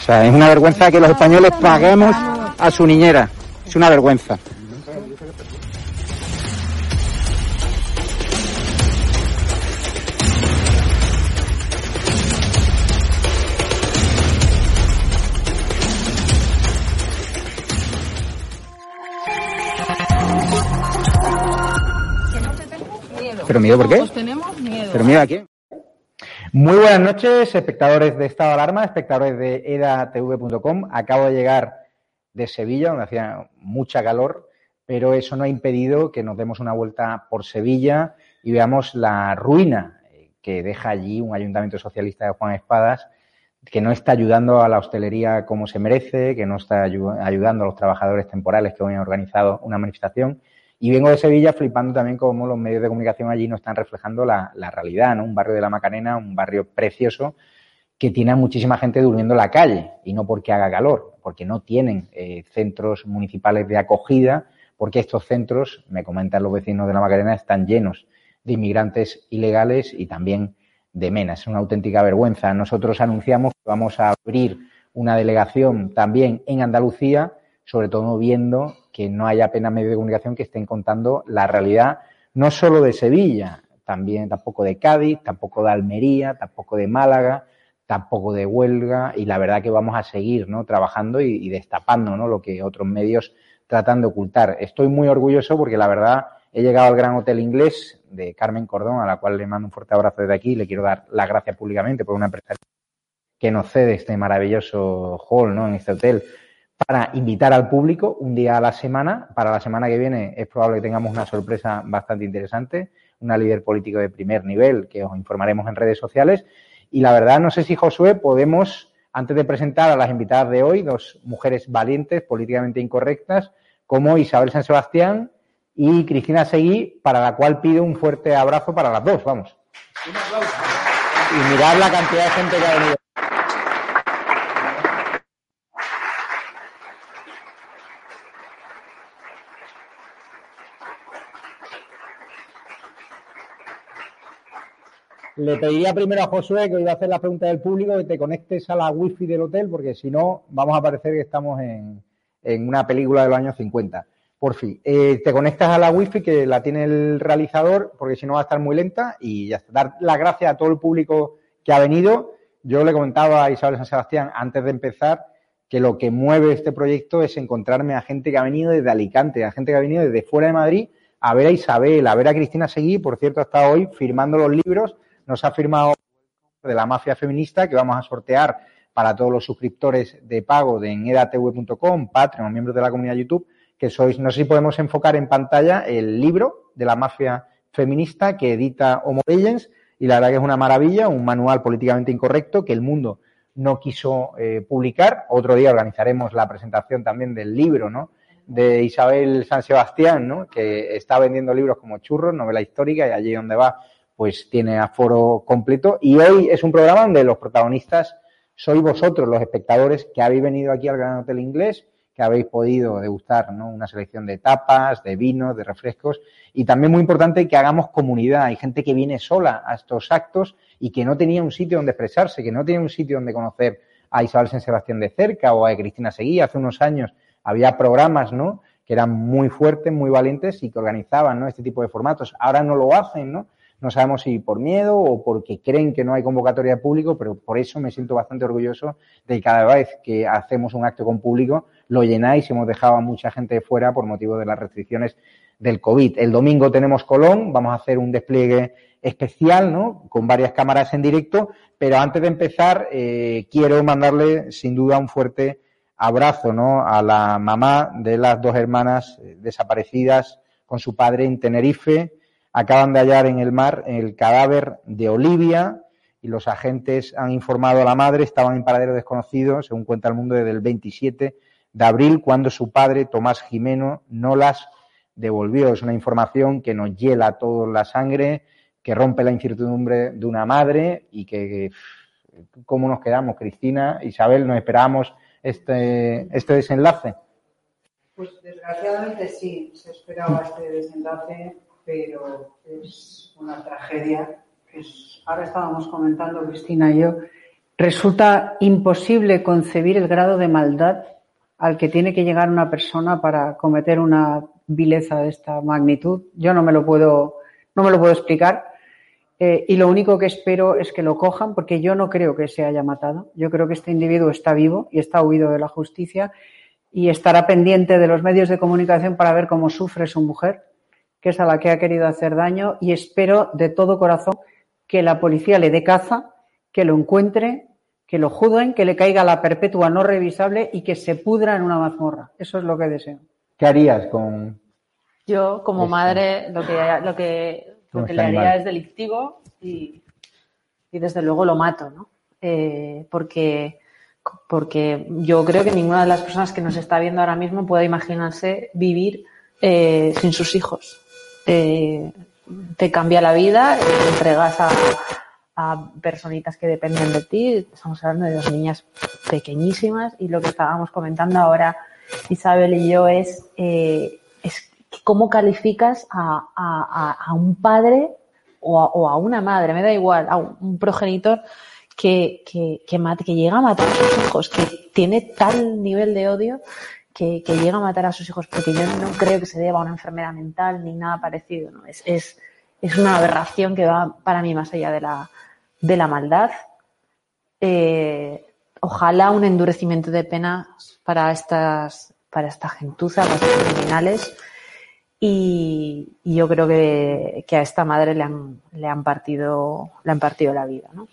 O sea, es una vergüenza que los españoles paguemos a su niñera. Es una vergüenza. ¿Pero miedo por qué? Pues tenemos miedo. ¿Pero miedo a quién? Muy buenas noches, espectadores de Estado de Alarma, espectadores de edatv.com. Acabo de llegar de Sevilla, donde hacía mucha calor, pero eso no ha impedido que nos demos una vuelta por Sevilla y veamos la ruina que deja allí un ayuntamiento socialista de Juan Espadas, que no está ayudando a la hostelería como se merece, que no está ayudando a los trabajadores temporales que hoy han organizado una manifestación y vengo de Sevilla flipando también cómo los medios de comunicación allí no están reflejando la, realidad, ¿no? Un barrio de la Macarena, un barrio precioso que tiene a muchísima gente durmiendo en la calle y no porque haga calor, porque no tienen eh, centros municipales de acogida, porque estos centros, me comentan los vecinos de la Macarena, están llenos de inmigrantes ilegales y también de menas. Es una auténtica vergüenza. Nosotros anunciamos que vamos a abrir una delegación también en Andalucía, sobre todo viendo que no haya apenas medios de comunicación que estén contando la realidad no solo de Sevilla, también tampoco de Cádiz, tampoco de Almería, tampoco de Málaga, tampoco de Huelga y la verdad que vamos a seguir ¿no? trabajando y, destapando ¿no? lo que otros medios tratan de ocultar. Estoy muy orgulloso porque la verdad he llegado al Gran Hotel Inglés de Carmen Cordón, a la cual le mando un fuerte abrazo desde aquí y le quiero dar las gracias públicamente por una empresa que nos cede este maravilloso hall ¿no? en este hotel para invitar al público un día a la semana. Para la semana que viene es probable que tengamos una sorpresa bastante interesante, una líder político de primer nivel que os informaremos en redes sociales. Y la verdad, no sé si Josué podemos, antes de presentar a las invitadas de hoy, dos mujeres valientes, políticamente incorrectas, como Isabel San Sebastián y Cristina Seguí, para la cual pido un fuerte abrazo para las dos, vamos. Y mirad la cantidad de gente que ha venido. Le pediría primero a Josué, que iba a hacer la pregunta del público, que te conectes a la wifi del hotel, porque si no, vamos a parecer que estamos en, una película de los años 50. Por fin, eh, te conectas a la wifi que la tiene el realizador, porque si no va a estar muy lenta, y ya está. Dar las gracias a todo el público que ha venido. Yo le comentaba a Isabel San Sebastián antes de empezar que lo que mueve este proyecto es encontrarme a gente que ha venido desde Alicante, a gente que ha venido desde fuera de Madrid, a ver a Isabel, a ver a Cristina Seguí, por cierto, hasta hoy firmando los libros nos ha firmado de la mafia feminista que vamos a sortear para todos los suscriptores de pago de edatv.com, Patreon miembros de la comunidad YouTube, que sois, no sé si podemos enfocar en pantalla el libro de la mafia feminista que edita Homo Legends y la verdad que es una maravilla, un manual políticamente incorrecto que el mundo no quiso eh, publicar. Otro día organizaremos la presentación también del libro, ¿no? De Isabel San Sebastián, ¿no? Que está vendiendo libros como churros, novela histórica y allí donde va pues tiene aforo completo. Y hoy es un programa donde los protagonistas sois vosotros, los espectadores, que habéis venido aquí al Gran Hotel Inglés, que habéis podido degustar ¿no? una selección de tapas, de vinos, de refrescos. Y también muy importante que hagamos comunidad. Hay gente que viene sola a estos actos y que no tenía un sitio donde expresarse, que no tenía un sitio donde conocer a Isabel San Sebastián de cerca o a Cristina Seguí. Hace unos años había programas, ¿no? que eran muy fuertes, muy valientes y que organizaban ¿no? este tipo de formatos. Ahora no lo hacen, ¿no? No sabemos si por miedo o porque creen que no hay convocatoria de público, pero por eso me siento bastante orgulloso de que cada vez que hacemos un acto con público lo llenáis y hemos dejado a mucha gente fuera por motivo de las restricciones del COVID. El domingo tenemos Colón, vamos a hacer un despliegue especial, ¿no? Con varias cámaras en directo, pero antes de empezar eh, quiero mandarle sin duda un fuerte abrazo, ¿no? A la mamá de las dos hermanas eh, desaparecidas con su padre en Tenerife, Acaban de hallar en el mar el cadáver de Olivia y los agentes han informado a la madre, estaban en paradero desconocido, según cuenta el mundo, desde el 27 de abril, cuando su padre, Tomás Jimeno, no las devolvió. Es una información que nos hiela toda la sangre, que rompe la incertidumbre de una madre y que, ¿cómo nos quedamos, Cristina? Isabel, ¿nos esperamos este, este desenlace? Pues desgraciadamente sí, se esperaba este desenlace pero es una tragedia. ahora estábamos comentando, Cristina y yo, resulta imposible concebir el grado de maldad al que tiene que llegar una persona para cometer una vileza de esta magnitud. Yo no me lo puedo, no me lo puedo explicar. Eh, y lo único que espero es que lo cojan, porque yo no creo que se haya matado. Yo creo que este individuo está vivo y está huido de la justicia y estará pendiente de los medios de comunicación para ver cómo sufre su mujer que es a la que ha querido hacer daño y espero de todo corazón que la policía le dé caza, que lo encuentre, que lo juzguen, que le caiga la perpetua no revisable y que se pudra en una mazmorra. Eso es lo que deseo. ¿Qué harías con...? Yo, como madre, lo que, lo que, lo que le haría es delictivo y, y, desde luego lo mato, ¿no? Eh, porque, porque yo creo que ninguna de las personas que nos está viendo ahora mismo puede imaginarse vivir eh, sin sus hijos te, cambia la vida, te entregas a, personitas que dependen de ti. Estamos hablando de dos niñas pequeñísimas y lo que estábamos comentando ahora Isabel y yo es, eh, es cómo calificas a, un padre o, a, una madre, me da igual, a un, progenitor que, que, que, que llega a matar a sus hijos, que tiene tal nivel de odio que, llega a matar a sus hijos, porque yo no creo que se deba a una enfermedad mental ni nada parecido. ¿no? Es, es, es una aberración que va para mí más allá de la, de la maldad. Eh, ojalá un endurecimiento de pena para estas, para esta gentuza, para estos criminales. Y, yo creo que, que, a esta madre le han, le han partido, le han partido la vida, ¿no?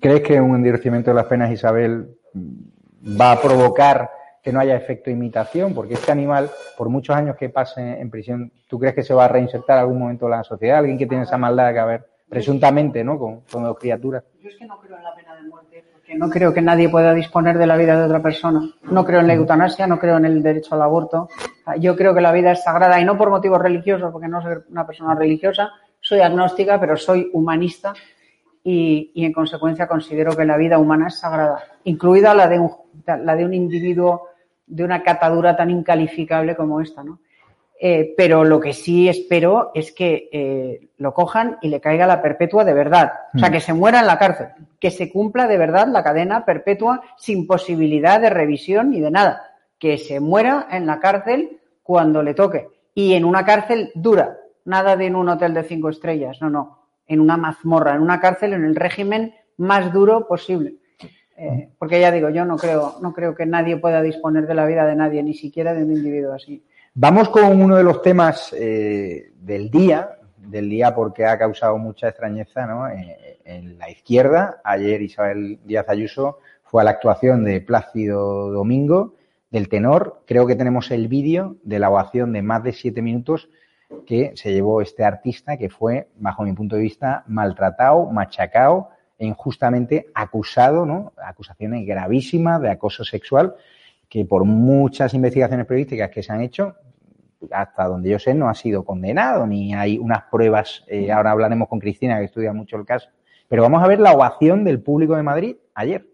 ¿Crees que un endurecimiento de las penas, Isabel, va a provocar que no haya efecto imitación, porque este animal, por muchos años que pase en prisión, ¿tú crees que se va a reinsertar algún momento en la sociedad? Alguien que tiene esa maldad que haber, presuntamente, ¿no? Con, con dos criaturas. Yo es que no creo en la pena de muerte, porque que no creo que nadie pueda disponer de la vida de otra persona. No creo en la eutanasia, no creo en el derecho al aborto. Yo creo que la vida es sagrada y no por motivos religiosos, porque no soy una persona religiosa, soy agnóstica, pero soy humanista y, en consecuencia considero que la vida humana es sagrada, incluida la de un, la de un individuo de una catadura tan incalificable como esta, ¿no? Eh, pero lo que sí espero es que eh, lo cojan y le caiga la perpetua de verdad. O sea, mm. que se muera en la cárcel, que se cumpla de verdad la cadena perpetua sin posibilidad de revisión ni de nada. Que se muera en la cárcel cuando le toque. Y en una cárcel dura, nada de en un hotel de cinco estrellas, no, no. En una mazmorra, en una cárcel en el régimen más duro posible. Eh, porque ya digo, yo no creo, no creo que nadie pueda disponer de la vida de nadie, ni siquiera de un individuo así. Vamos con uno de los temas eh, del día, del día porque ha causado mucha extrañeza ¿no? Eh, en la izquierda. Ayer Isabel Díaz Ayuso fue a la actuación de Plácido Domingo, del tenor. Creo que tenemos el vídeo de la ovación de más de siete minutos que se llevó este artista que fue, bajo mi punto de vista, maltratado, machacado injustamente acusado, ¿no? Acusaciones gravísimas de acoso sexual que por muchas investigaciones periodísticas que se han hecho, hasta donde yo sé, no ha sido condenado, ni hay unas pruebas, eh, ahora hablaremos con Cristina, que estudia mucho el caso, pero vamos a ver la ovación del público de Madrid ayer.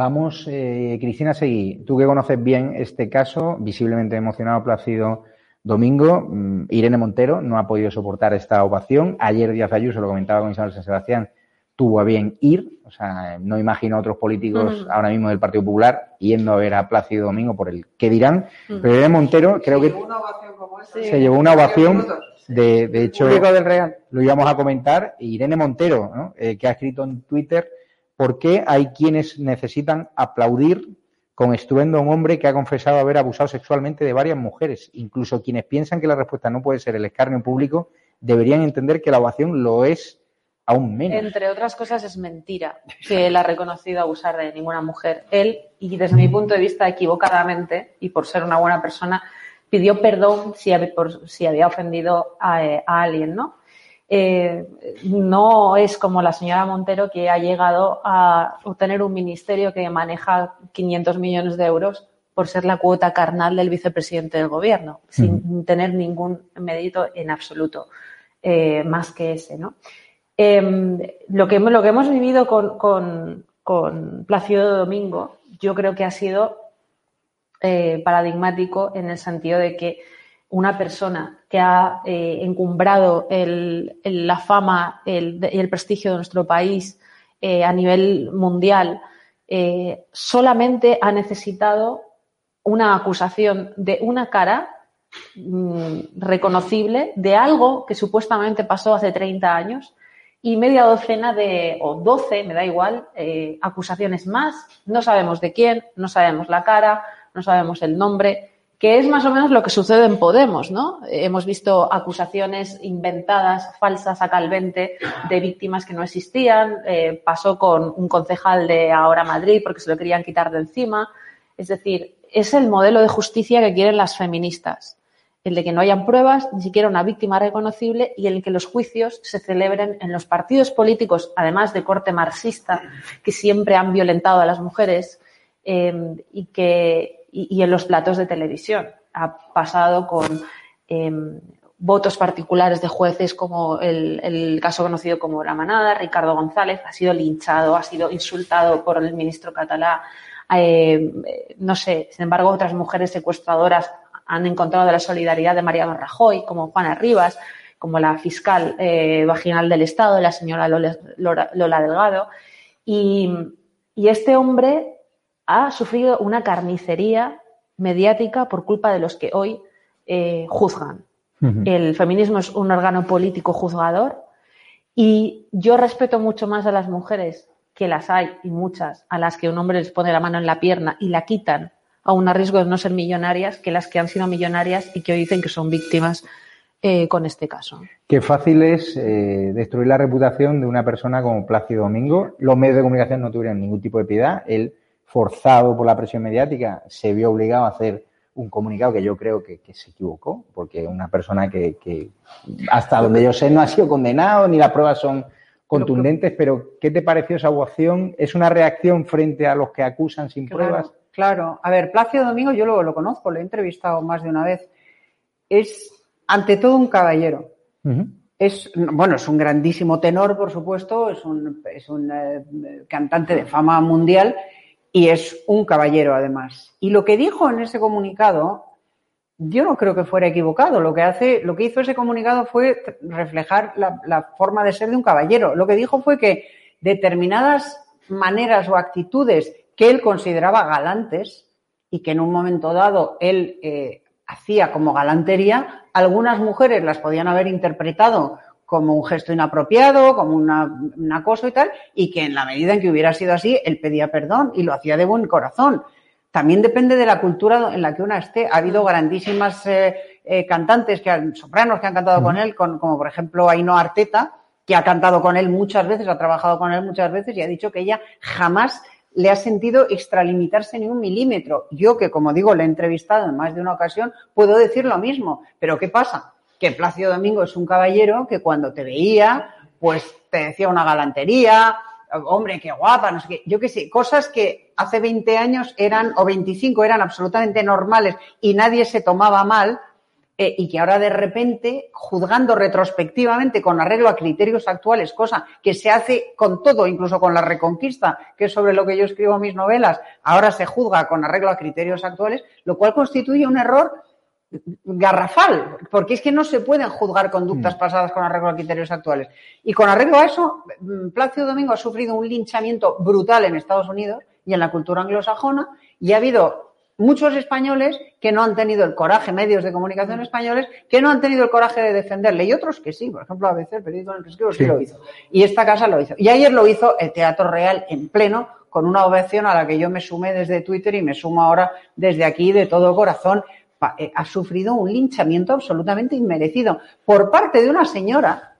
Vamos, eh, Cristina Seguí, tú que conoces bien este caso, visiblemente emocionado, Plácido Domingo, mm, Irene Montero no ha podido soportar esta ovación. Ayer Díaz Ayuso, lo comentaba con Isabel San Sebastián, tuvo a bien ir. O sea, no imagino a otros políticos ahora mismo del Partido Popular yendo a ver a Plácido Domingo por el qué dirán. Pero Irene Montero creo que se llevó una ovación de, de hecho, del Real. lo íbamos a comentar. Irene Montero, eh, que ha escrito en Twitter ¿Por qué hay quienes necesitan aplaudir con estruendo a un hombre que ha confesado haber abusado sexualmente de varias mujeres? Incluso quienes piensan que la respuesta no puede ser el escarnio público deberían entender que la ovación lo es aún menos. Entre otras cosas es mentira que él ha reconocido abusar de ninguna mujer. Él, y desde mi punto de vista equivocadamente, y por ser una buena persona, pidió perdón si, había ofendido a, eh, a alguien, ¿no? Eh, no es como la señora Montero que ha llegado a obtener un ministerio que maneja 500 millones de euros por ser la cuota carnal del vicepresidente del gobierno, sin tener ningún mérito en absoluto, eh, más que ese. ¿no? Em, lo, que, lo que hemos vivido con, con, con Plácido Domingo, yo creo que ha sido eh, paradigmático en el sentido de que una persona que ha eh, encumbrado la fama y el, prestigio de nuestro país eh, a nivel mundial, eh, solamente ha necesitado una acusación de una cara mm, reconocible de algo que supuestamente pasó hace 30 años y media docena de, o 12, me da igual, acusaciones más. No sabemos de quién, no sabemos la cara, no sabemos el nombre que es más o menos lo que sucede en Podemos, ¿no? Hemos visto acusaciones inventadas, falsas a calvente, de víctimas que no existían. Eh, pasó con un concejal de Ahora Madrid porque se lo querían quitar de encima. Es decir, es el modelo de justicia que quieren las feministas. El de que no hayan pruebas, ni siquiera una víctima reconocible y el que los juicios se celebren en los partidos políticos, además de corte marxista, que siempre han violentado a las mujeres eh, y que y, en los platos de televisión. Ha pasado con em, votos particulares de jueces como el, caso conocido como La Manada, Ricardo González, ha sido linchado, ha sido insultado por el ministro catalá. Em, no sé, sin embargo, otras mujeres secuestradoras han encontrado la solidaridad de Mariano Rajoy, como Juana Rivas. como la fiscal eh, vaginal del Estado, la señora Lola, Delgado. Y, este hombre ha sufrido una carnicería mediática por culpa de los que hoy eh, juzgan. El feminismo es un órgano político juzgador y yo respeto mucho más a las mujeres, que las hay y muchas, a las que un hombre les pone la mano en la pierna y la quitan a un riesgo de no ser millonarias, que las que han sido millonarias y que hoy dicen que son víctimas eh, con este caso. Qué fácil es eh, destruir la reputación de una persona como Plácido Domingo. Los medios de comunicación no tuvieron ningún tipo de piedad. Él, forzado por la presión mediática, se vio obligado a hacer un comunicado que yo creo que, se equivocó, porque una persona que, hasta donde yo sé no ha sido condenado, ni las pruebas son contundentes, pero ¿qué te pareció esa opción? ¿Es una reacción frente a los que acusan sin pruebas? Claro, a ver, Plácido Domingo yo lo, lo conozco, lo he entrevistado más de una vez. Es ante todo un caballero. Es, bueno, es un grandísimo tenor, por supuesto, es un, es un eh, cantante de fama mundial y es un caballero además. Y lo que dijo en ese comunicado, yo no creo que fuera equivocado. Lo que hace, lo que hizo ese comunicado fue reflejar la, forma de ser de un caballero. Lo que dijo fue que determinadas maneras o actitudes que él consideraba galantes y que en un momento dado él eh, hacía como galantería, algunas mujeres las podían haber interpretado como un gesto inapropiado, como una, un acoso y tal, y que en la medida en que hubiera sido así, él pedía perdón y lo hacía de buen corazón. También depende de la cultura en la que una esté. Ha habido grandísimas eh, eh, cantantes, que han, sopranos que han cantado con él, como por ejemplo Ainhoa Arteta, que ha cantado con él muchas veces, ha trabajado con él muchas veces y ha dicho que ella jamás le ha sentido extralimitarse ni un milímetro. Yo, que como digo, le he entrevistado en más de una ocasión, puedo decir lo mismo. Pero ¿qué pasa? Que Plácido Domingo es un caballero que cuando te veía, pues te decía una galantería, hombre, qué guapa, no sé qué, yo qué sé, cosas que hace 20 años eran, o 25 eran absolutamente normales y nadie se tomaba mal, eh, y que ahora de repente, juzgando retrospectivamente con arreglo a criterios actuales, cosa que se hace con todo, incluso con la reconquista, que es sobre lo que yo escribo mis novelas, ahora se juzga con arreglo a criterios actuales, lo cual constituye un error garrafal, porque es que no se pueden juzgar conductas mm. pasadas con arreglo a criterios actuales. Y con arreglo a eso, mm, Plácido Domingo ha sufrido un linchamiento brutal en Estados Unidos y en la cultura anglosajona, y ha habido muchos españoles que no han tenido el coraje, medios de comunicación españoles, que no han tenido el coraje de defenderle y otros que sí, por ejemplo, a veces el periódico en el que escribo sí. lo hizo. Y esta casa lo hizo. Y ayer lo hizo el Teatro Real en pleno, con una ovación a la que yo me sumé desde Twitter y me sumo ahora desde aquí de todo corazón. Eh, ha sufrido un linchamiento absolutamente inmerecido por parte de una señora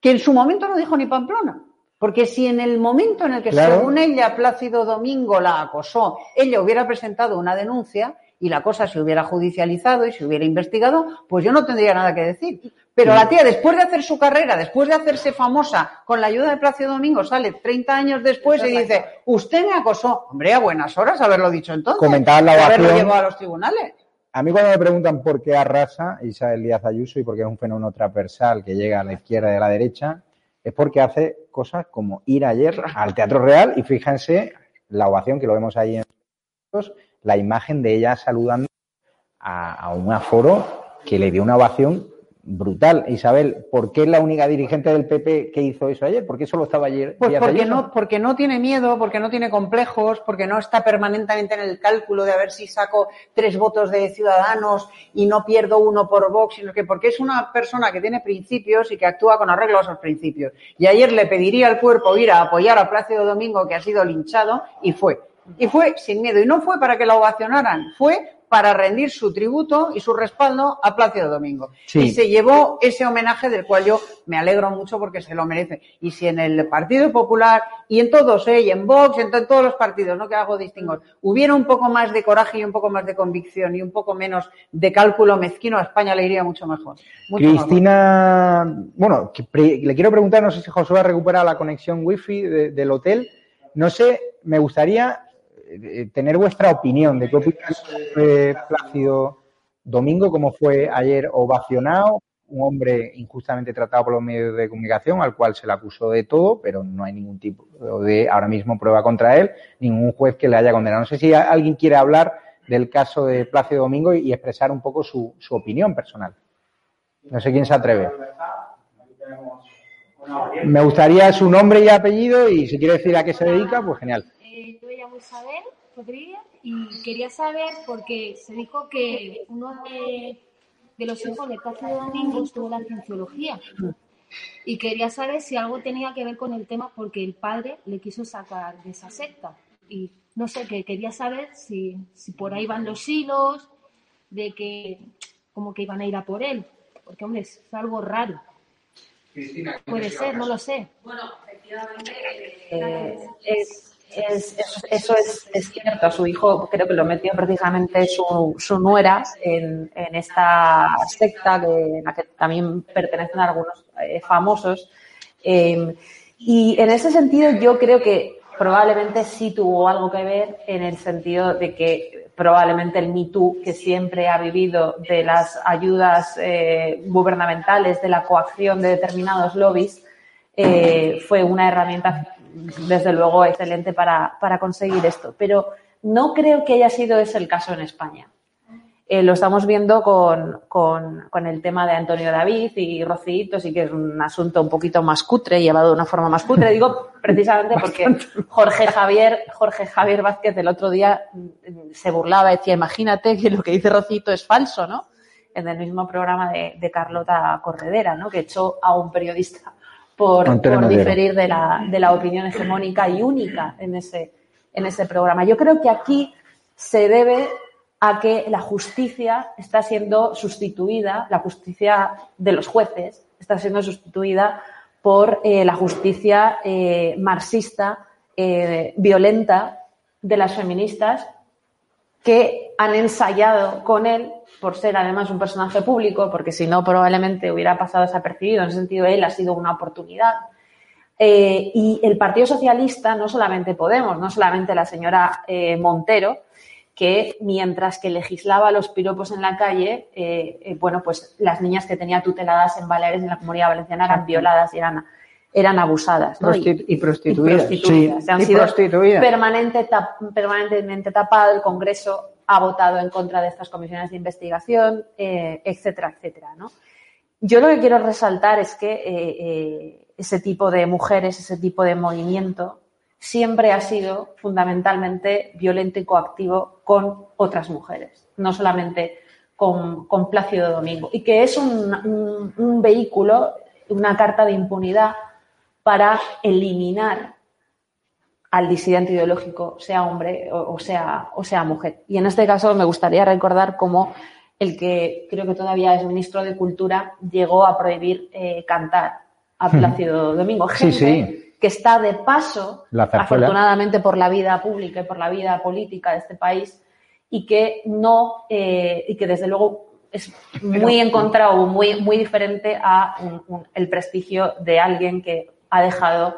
que en su momento no dijo ni Pamplona. Porque si en el momento en el que, según ella, Plácido Domingo la acosó, ella hubiera presentado una denuncia y la cosa se hubiera judicializado y se hubiera investigado, pues yo no tendría nada que decir. Pero la tía, después de hacer su carrera, después de hacerse famosa con la ayuda de Plácido Domingo, sale 30 años después y dice, usted me acosó. Hombre, a buenas horas haberlo dicho entonces. Comentar la Haberlo llevado a los tribunales. A mí cuando me preguntan por qué arrasa Isabel Díaz Ayuso y por qué es un fenómeno transversal que llega a la izquierda y a la derecha, es porque hace cosas como ir ayer al Teatro Real y fíjense la ovación que lo vemos ahí en la imagen de ella saludando a, a un aforo que le dio una ovación brutal. Isabel, ¿por qué es la única dirigente del PP que hizo eso ayer? ¿Por qué solo estaba ayer? Pues porque no, porque no tiene miedo, porque no tiene complejos, porque no está permanentemente en el cálculo de a ver si saco tres votos de ciudadanos y no pierdo uno por Vox, sino que porque es una persona que tiene principios y que actúa con arreglo a esos principios. Y ayer le pediría al cuerpo ir a apoyar a Plácido Domingo, que ha sido linchado, y fue. Y fue sin miedo. Y no fue para que la ovacionaran, fue para rendir su tributo y su respaldo a Plácido Domingo. Y se llevó ese homenaje del cual yo me alegro mucho porque se lo merece. Y si en el Partido Popular y en todos, ¿eh? y en Vox, en todos los partidos, no que hago distingos, hubiera un poco más de coraje y un poco más de convicción y un poco menos de cálculo mezquino, a España le iría mucho mejor. Cristina, bueno, le quiero preguntar, no sé si Josué ha recuperado la conexión wifi del hotel. No sé, me gustaría eh, tener vuestra opinión de qué opinas de Plácido Domingo, cómo fue ayer ovacionado, un hombre injustamente tratado por los medios de comunicación, al cual se le acusó de todo, pero no hay ningún tipo de ahora mismo prueba contra él, ningún juez que le haya condenado. No sé si alguien quiere hablar del caso de Plácido Domingo y expresar un poco su, su opinión personal. No sé quién se atreve. Me gustaría su nombre y apellido y si quiere decir a qué se dedica, pues genial. Eh, yo me llamo Isabel Rodríguez y quería saber porque se dijo que uno de, los hijos de Plácido Domingo estuvo en la cienciología y quería saber si algo tenía que ver con el tema porque el padre le quiso sacar de esa secta y no sé, que quería saber si, si por ahí van los hilos de que como que iban a ir a por él, porque hombre, es algo raro. Puede ser, no lo sé. Bueno, efectivamente, eh, es, es, eso es, es, cierto. Su hijo creo que lo metió precisamente su, su nuera en, en, esta secta que, en la que también pertenecen algunos eh, famosos. Eh, y en ese sentido yo creo que probablemente sí tuvo algo que ver en el sentido de que probablemente el Me que siempre ha vivido de las ayudas eh, gubernamentales, de la coacción de determinados lobbies, eh, fue una herramienta, desde luego, excelente para, para conseguir esto. Pero no creo que haya sido ese el caso en España. Eh, lo estamos viendo con, con, con, el tema de Antonio David y Rocito, sí que es un asunto un poquito más cutre, llevado de una forma más cutre. Digo precisamente porque Jorge Javier, Jorge Javier Vázquez el otro día mm, se burlaba, decía, imagínate que lo que dice Rocito es falso, ¿no? En el mismo programa de, de Carlota Corredera, ¿no? Que echó a un periodista por, por diferir de la, de la opinión hegemónica y única en ese, en ese programa. Yo creo que aquí se debe a que la justicia está siendo sustituida, la justicia de los jueces está siendo sustituida por eh, la justicia eh, marxista, eh, violenta de las feministas que han ensayado con él por ser además un personaje público, porque si no probablemente hubiera pasado desapercibido, en ese sentido él ha sido una oportunidad. y el Partido Socialista, no solamente Podemos, no solamente la señora Montero, que mientras que legislaba los piropos en la calle, eh, eh, bueno, pues las niñas que tenía tuteladas en Baleares, en la comunidad valenciana, eran violadas y eran, eran abusadas. y, prostituidas. Se han sido Permanente, permanentemente tapado. El Congreso ha votado en contra de estas comisiones de investigación, eh, etcétera, etcétera. ¿no? Yo lo que quiero resaltar es que ese tipo de mujeres, ese tipo de movimiento, siempre ha sido fundamentalmente violento y coactivo con otras mujeres, no solamente con, Plácido Domingo, y que es un, vehículo, una carta de impunidad para eliminar al disidente ideológico, sea hombre o, sea, o sea mujer. Y en este caso me gustaría recordar cómo el que creo que todavía es ministro de Cultura llegó a prohibir eh, cantar a Plácido Domingo. sí, sí que está de paso, afortunadamente por la vida pública y por la vida política de este país, y que no, eh, y que desde luego es muy encontrado, muy, muy diferente a el prestigio de alguien que ha dejado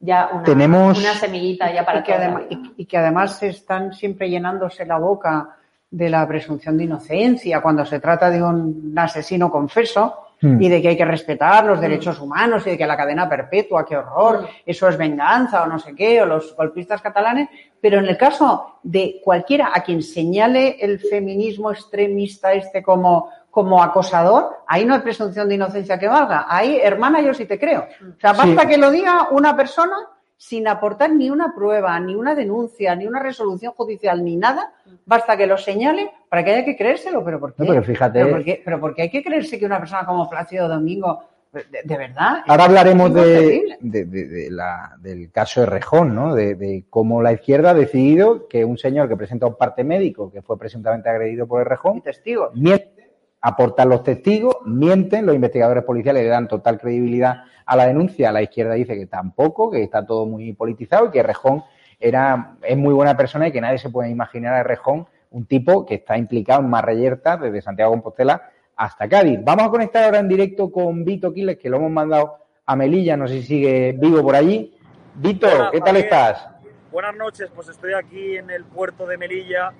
ya una, una semillita ya para y que, además, y, que además están siempre llenándose la boca de la presunción de inocencia cuando se trata de un asesino confeso Hmm. y de que hay que respetar los hmm. derechos humanos y de que la cadena perpetua, qué horror, hmm. eso es venganza o no sé qué, o los golpistas catalanes, pero en el caso de cualquiera a quien señale el feminismo extremista este como, como acosador, ahí no hay presunción de inocencia que valga. Ahí, hermana, yo sí te creo. O sea, basta que lo diga una persona sin aportar ni una prueba, ni una denuncia, ni una resolución judicial, ni nada, basta que lo señale para que haya que creérselo. ¿Pero por qué? pero fíjate. ¿Pero por qué? hay que creerse que una persona como Plácido Domingo, de, verdad? Ahora hablaremos de, del caso de Rejón, ¿no? De, cómo la izquierda ha decidido que un señor que presenta un parte médico, que fue presuntamente agredido por el Rejón, testigo. miente, aportan los testigos, mienten, los investigadores policiales le dan total credibilidad a la denuncia, la izquierda dice que tampoco, que está todo muy politizado y que Rejón era, es muy buena persona y que nadie se puede imaginar a Rejón, un tipo que está implicado en Marreyerta desde Santiago de Compostela hasta Cádiz. Vamos a conectar ahora en directo con Vito Quiles, que lo hemos mandado a Melilla, no sé si sigue vivo por allí. Vito, ¿qué tal estás? Buenas noches, pues estoy aquí en el puerto de Melilla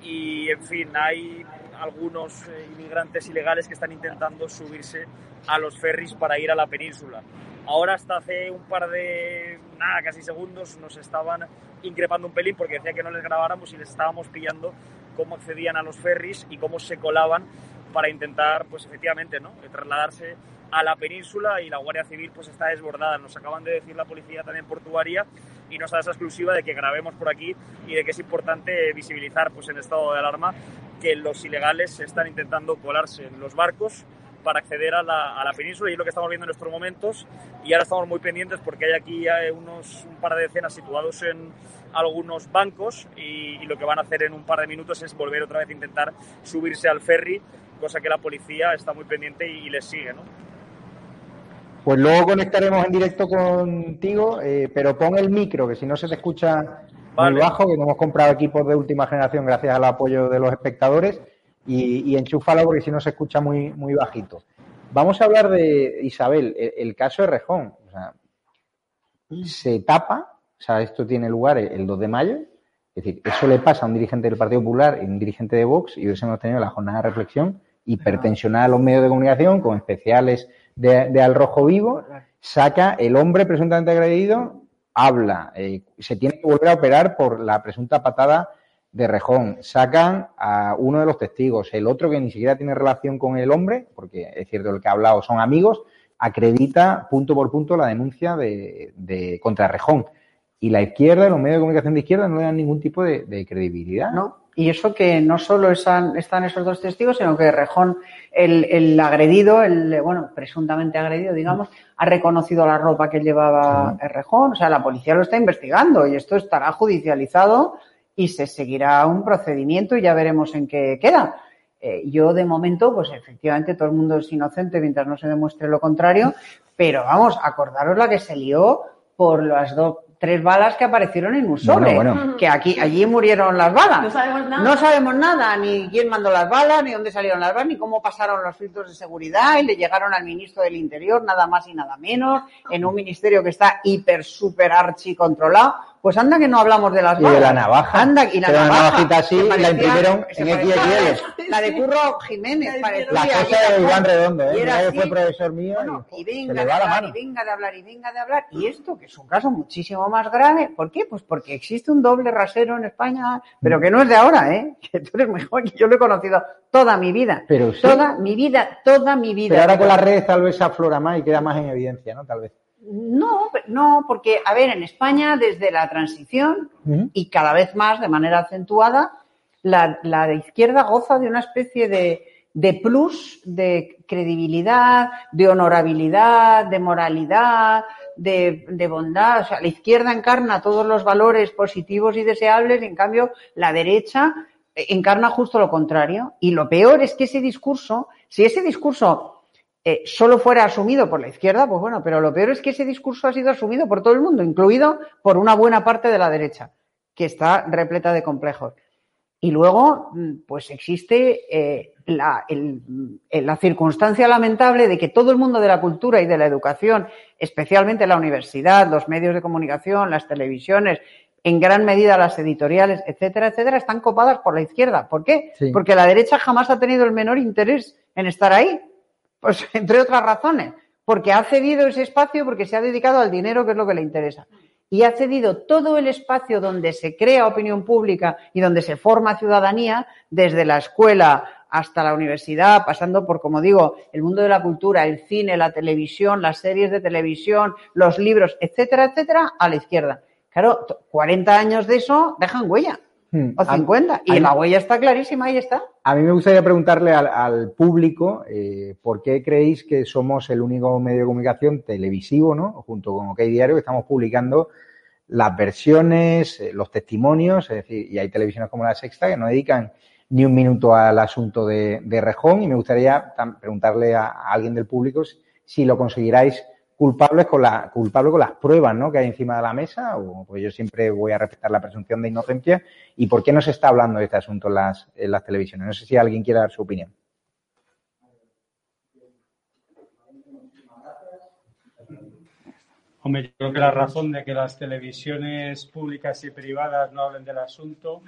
y, en fin, hay algunos eh, inmigrantes ilegales que están intentando subirse a los ferries para ir a la península. Ahora hasta hace un par de, nada, casi segundos nos estaban increpando un pelín porque decía que no les grabáramos y les estábamos pillando cómo accedían a los ferries y cómo se colaban para intentar, pues efectivamente, ¿no? trasladarse a la península y la Guardia Civil pues está desbordada. Nos acaban de decir la policía también portuaria y nos da esa exclusiva de que grabemos por aquí y de que es importante visibilizar pues en estado de alarma que los ilegales están intentando colarse en los barcos para acceder a la, a la, península y es lo que estamos viendo en estos momentos y ahora estamos muy pendientes porque hay aquí unos, un par de decenas situados en algunos bancos y, y, lo que van a hacer en un par de minutos es volver otra vez a intentar subirse al ferry, cosa que la policía está muy pendiente y, y les sigue. ¿no? Pues luego conectaremos en directo contigo, eh, pero pon el micro, que si no se te escucha vale. muy bajo, que no hemos comprado equipos de última generación gracias al apoyo de los espectadores y, y enchúfalo porque si no se escucha muy, muy bajito. Vamos a hablar de Isabel, el, el caso de Rejón. O sea, se tapa, o sea, esto tiene lugar el 2 de mayo, es decir, eso le pasa a un dirigente del Partido Popular y un dirigente de Vox y hoy hemos tenido la jornada de reflexión hipertensionar a los medios de comunicación con especiales de, de Al Rojo Vivo, saca el hombre presuntamente agredido, habla, eh, se tiene que volver a operar por la presunta patada de Rejón. Sacan a uno de los testigos, el otro que ni siquiera tiene relación con el hombre, porque es cierto, el que ha hablado son amigos, acredita punto por punto la denuncia de, de contra Rejón. Y la izquierda, los medios de comunicación de izquierda no le dan ningún tipo de, de credibilidad. No, y eso que no solo están, están esos dos testigos, sino que Rejón, el, el, agredido, el, bueno, presuntamente agredido, digamos, ha reconocido la ropa que llevaba el Rejón. O sea, la policía lo está investigando y esto estará judicializado y se seguirá un procedimiento y ya veremos en qué queda. Eh, yo, de momento, pues efectivamente todo el mundo es inocente mientras no se demuestre lo contrario, pero vamos, acordaros la que se lió por las dos tres balas que aparecieron en un sobre. Bueno, bueno. Que aquí, allí murieron las balas. No sabemos nada. No sabemos nada, ni quién mandó las balas, ni dónde salieron las balas, ni cómo pasaron los filtros de seguridad y le llegaron al ministro del Interior, nada más y nada menos, en un ministerio que está hiper, super archi controlado. Pues anda que no hablamos de las balas. Y de la navaja. Anda, y la navaja. La navajita así, la imprimieron en XXL. La de Curro Jiménez, parecía. La cosa de Iván Redondo, ¿eh? Que fue profesor mío. Bueno, y, venga de hablar, y venga de hablar, y venga de hablar. Y esto, que es un caso muchísimo más grave. ¿Por qué? Pues porque existe un doble rasero en España, pero que no es de ahora, ¿eh? Que tú eres mejor, que yo lo he conocido toda mi vida. Pero sí. Toda mi vida, toda mi vida. Pero ahora con las redes tal vez se aflora más y queda más en evidencia, ¿no? Tal vez. No, no, porque, a ver, en España, desde la transición uh -huh. y cada vez más de manera acentuada, la, la izquierda goza de una especie de, de plus de credibilidad, de honorabilidad, de moralidad, de, de, bondad. O sea, la izquierda encarna todos los valores positivos y deseables, y en cambio la derecha encarna justo lo contrario. Y lo peor es que ese discurso, si ese discurso eh, solo fuera asumido por la izquierda, pues bueno, pero lo peor es que ese discurso ha sido asumido por todo el mundo, incluido por una buena parte de la derecha, que está repleta de complejos. Y luego, pues existe eh, la, el, la, circunstancia lamentable de que todo el mundo de la cultura y de la educación, especialmente la universidad, los medios de comunicación, las televisiones, en gran medida las editoriales, etcétera, etcétera, están copadas por la izquierda. ¿Por qué? Sí. Porque la derecha jamás ha tenido el menor interés en estar ahí. Pues entre otras razones. Porque ha cedido ese espacio porque se ha dedicado al dinero, que es lo que le interesa y ha cedido todo el espacio donde se crea opinión pública y donde se forma ciudadanía, desde la escuela hasta la universidad, pasando por, como digo, el mundo de la cultura, el cine, la televisión, las series de televisión, los libros, etcétera, etcétera, a la izquierda. Claro, 40 años de eso dejan huella. Hmm. O 50. Y la huella está clarísima, ahí está. A mí me gustaría preguntarle al, al público eh, por qué creéis que somos el único medio de comunicación televisivo, ¿no? Junto con OK Diario, que estamos publicando las versiones, eh, los testimonios, es decir, y hay televisiones como La Sexta que no dedican ni un minuto al asunto de, de Rejón y me gustaría preguntarle a, a, alguien del público si lo conseguiráis culpables con la, culpable con las pruebas ¿no? que hay encima de la mesa, o pues yo siempre voy a respetar la presunción de inocencia, y por qué no se está hablando de este asunto en las, en las televisiones. No sé si alguien quiere dar su opinión. Hombre, yo creo que la razón de que las televisiones públicas y privadas no hablen del asunto,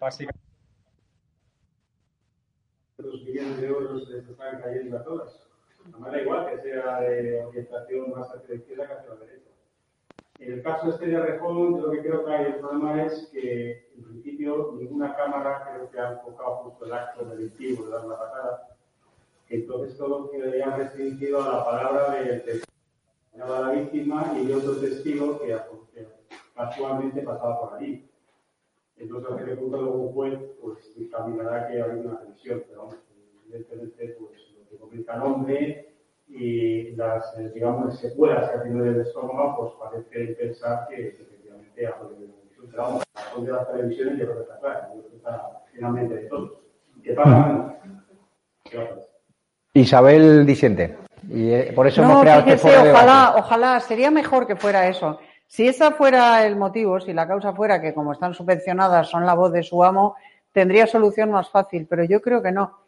básicamente. Los millones de euros les están cayendo a todas. Además, da igual que sea de orientación más hacia la izquierda que hacia la derecha. En el caso este de Rejón, yo lo que creo que hay el problema es que, en principio, ninguna cámara creo que ha enfocado justo el acto delictivo de dar la patada. Entonces, todo quedaría restringido a la palabra a la víctima y de otro testigo que, actualmente pasaba por allí. Entonces, a qué punto luego juez pues, dictaminará que hay una tensión, pero evidentemente, pues, que comenta el hombre y las, eh, digamos, secuelas que ha tenido en el estómago, pues parece pensar que efectivamente ha podido Pero vamos, la de las televisiones yo creo que está claro, yo creo que está finalmente de todos. ¿Qué pasa? Isabel Disiente. Y eh, por eso no, hemos creado fíjese, este foro de ojalá, debate. ojalá, sería mejor que fuera eso. Si esa fuera el motivo, si la causa fuera que como están subvencionadas son la voz de su amo, tendría solución más fácil, pero yo creo que no.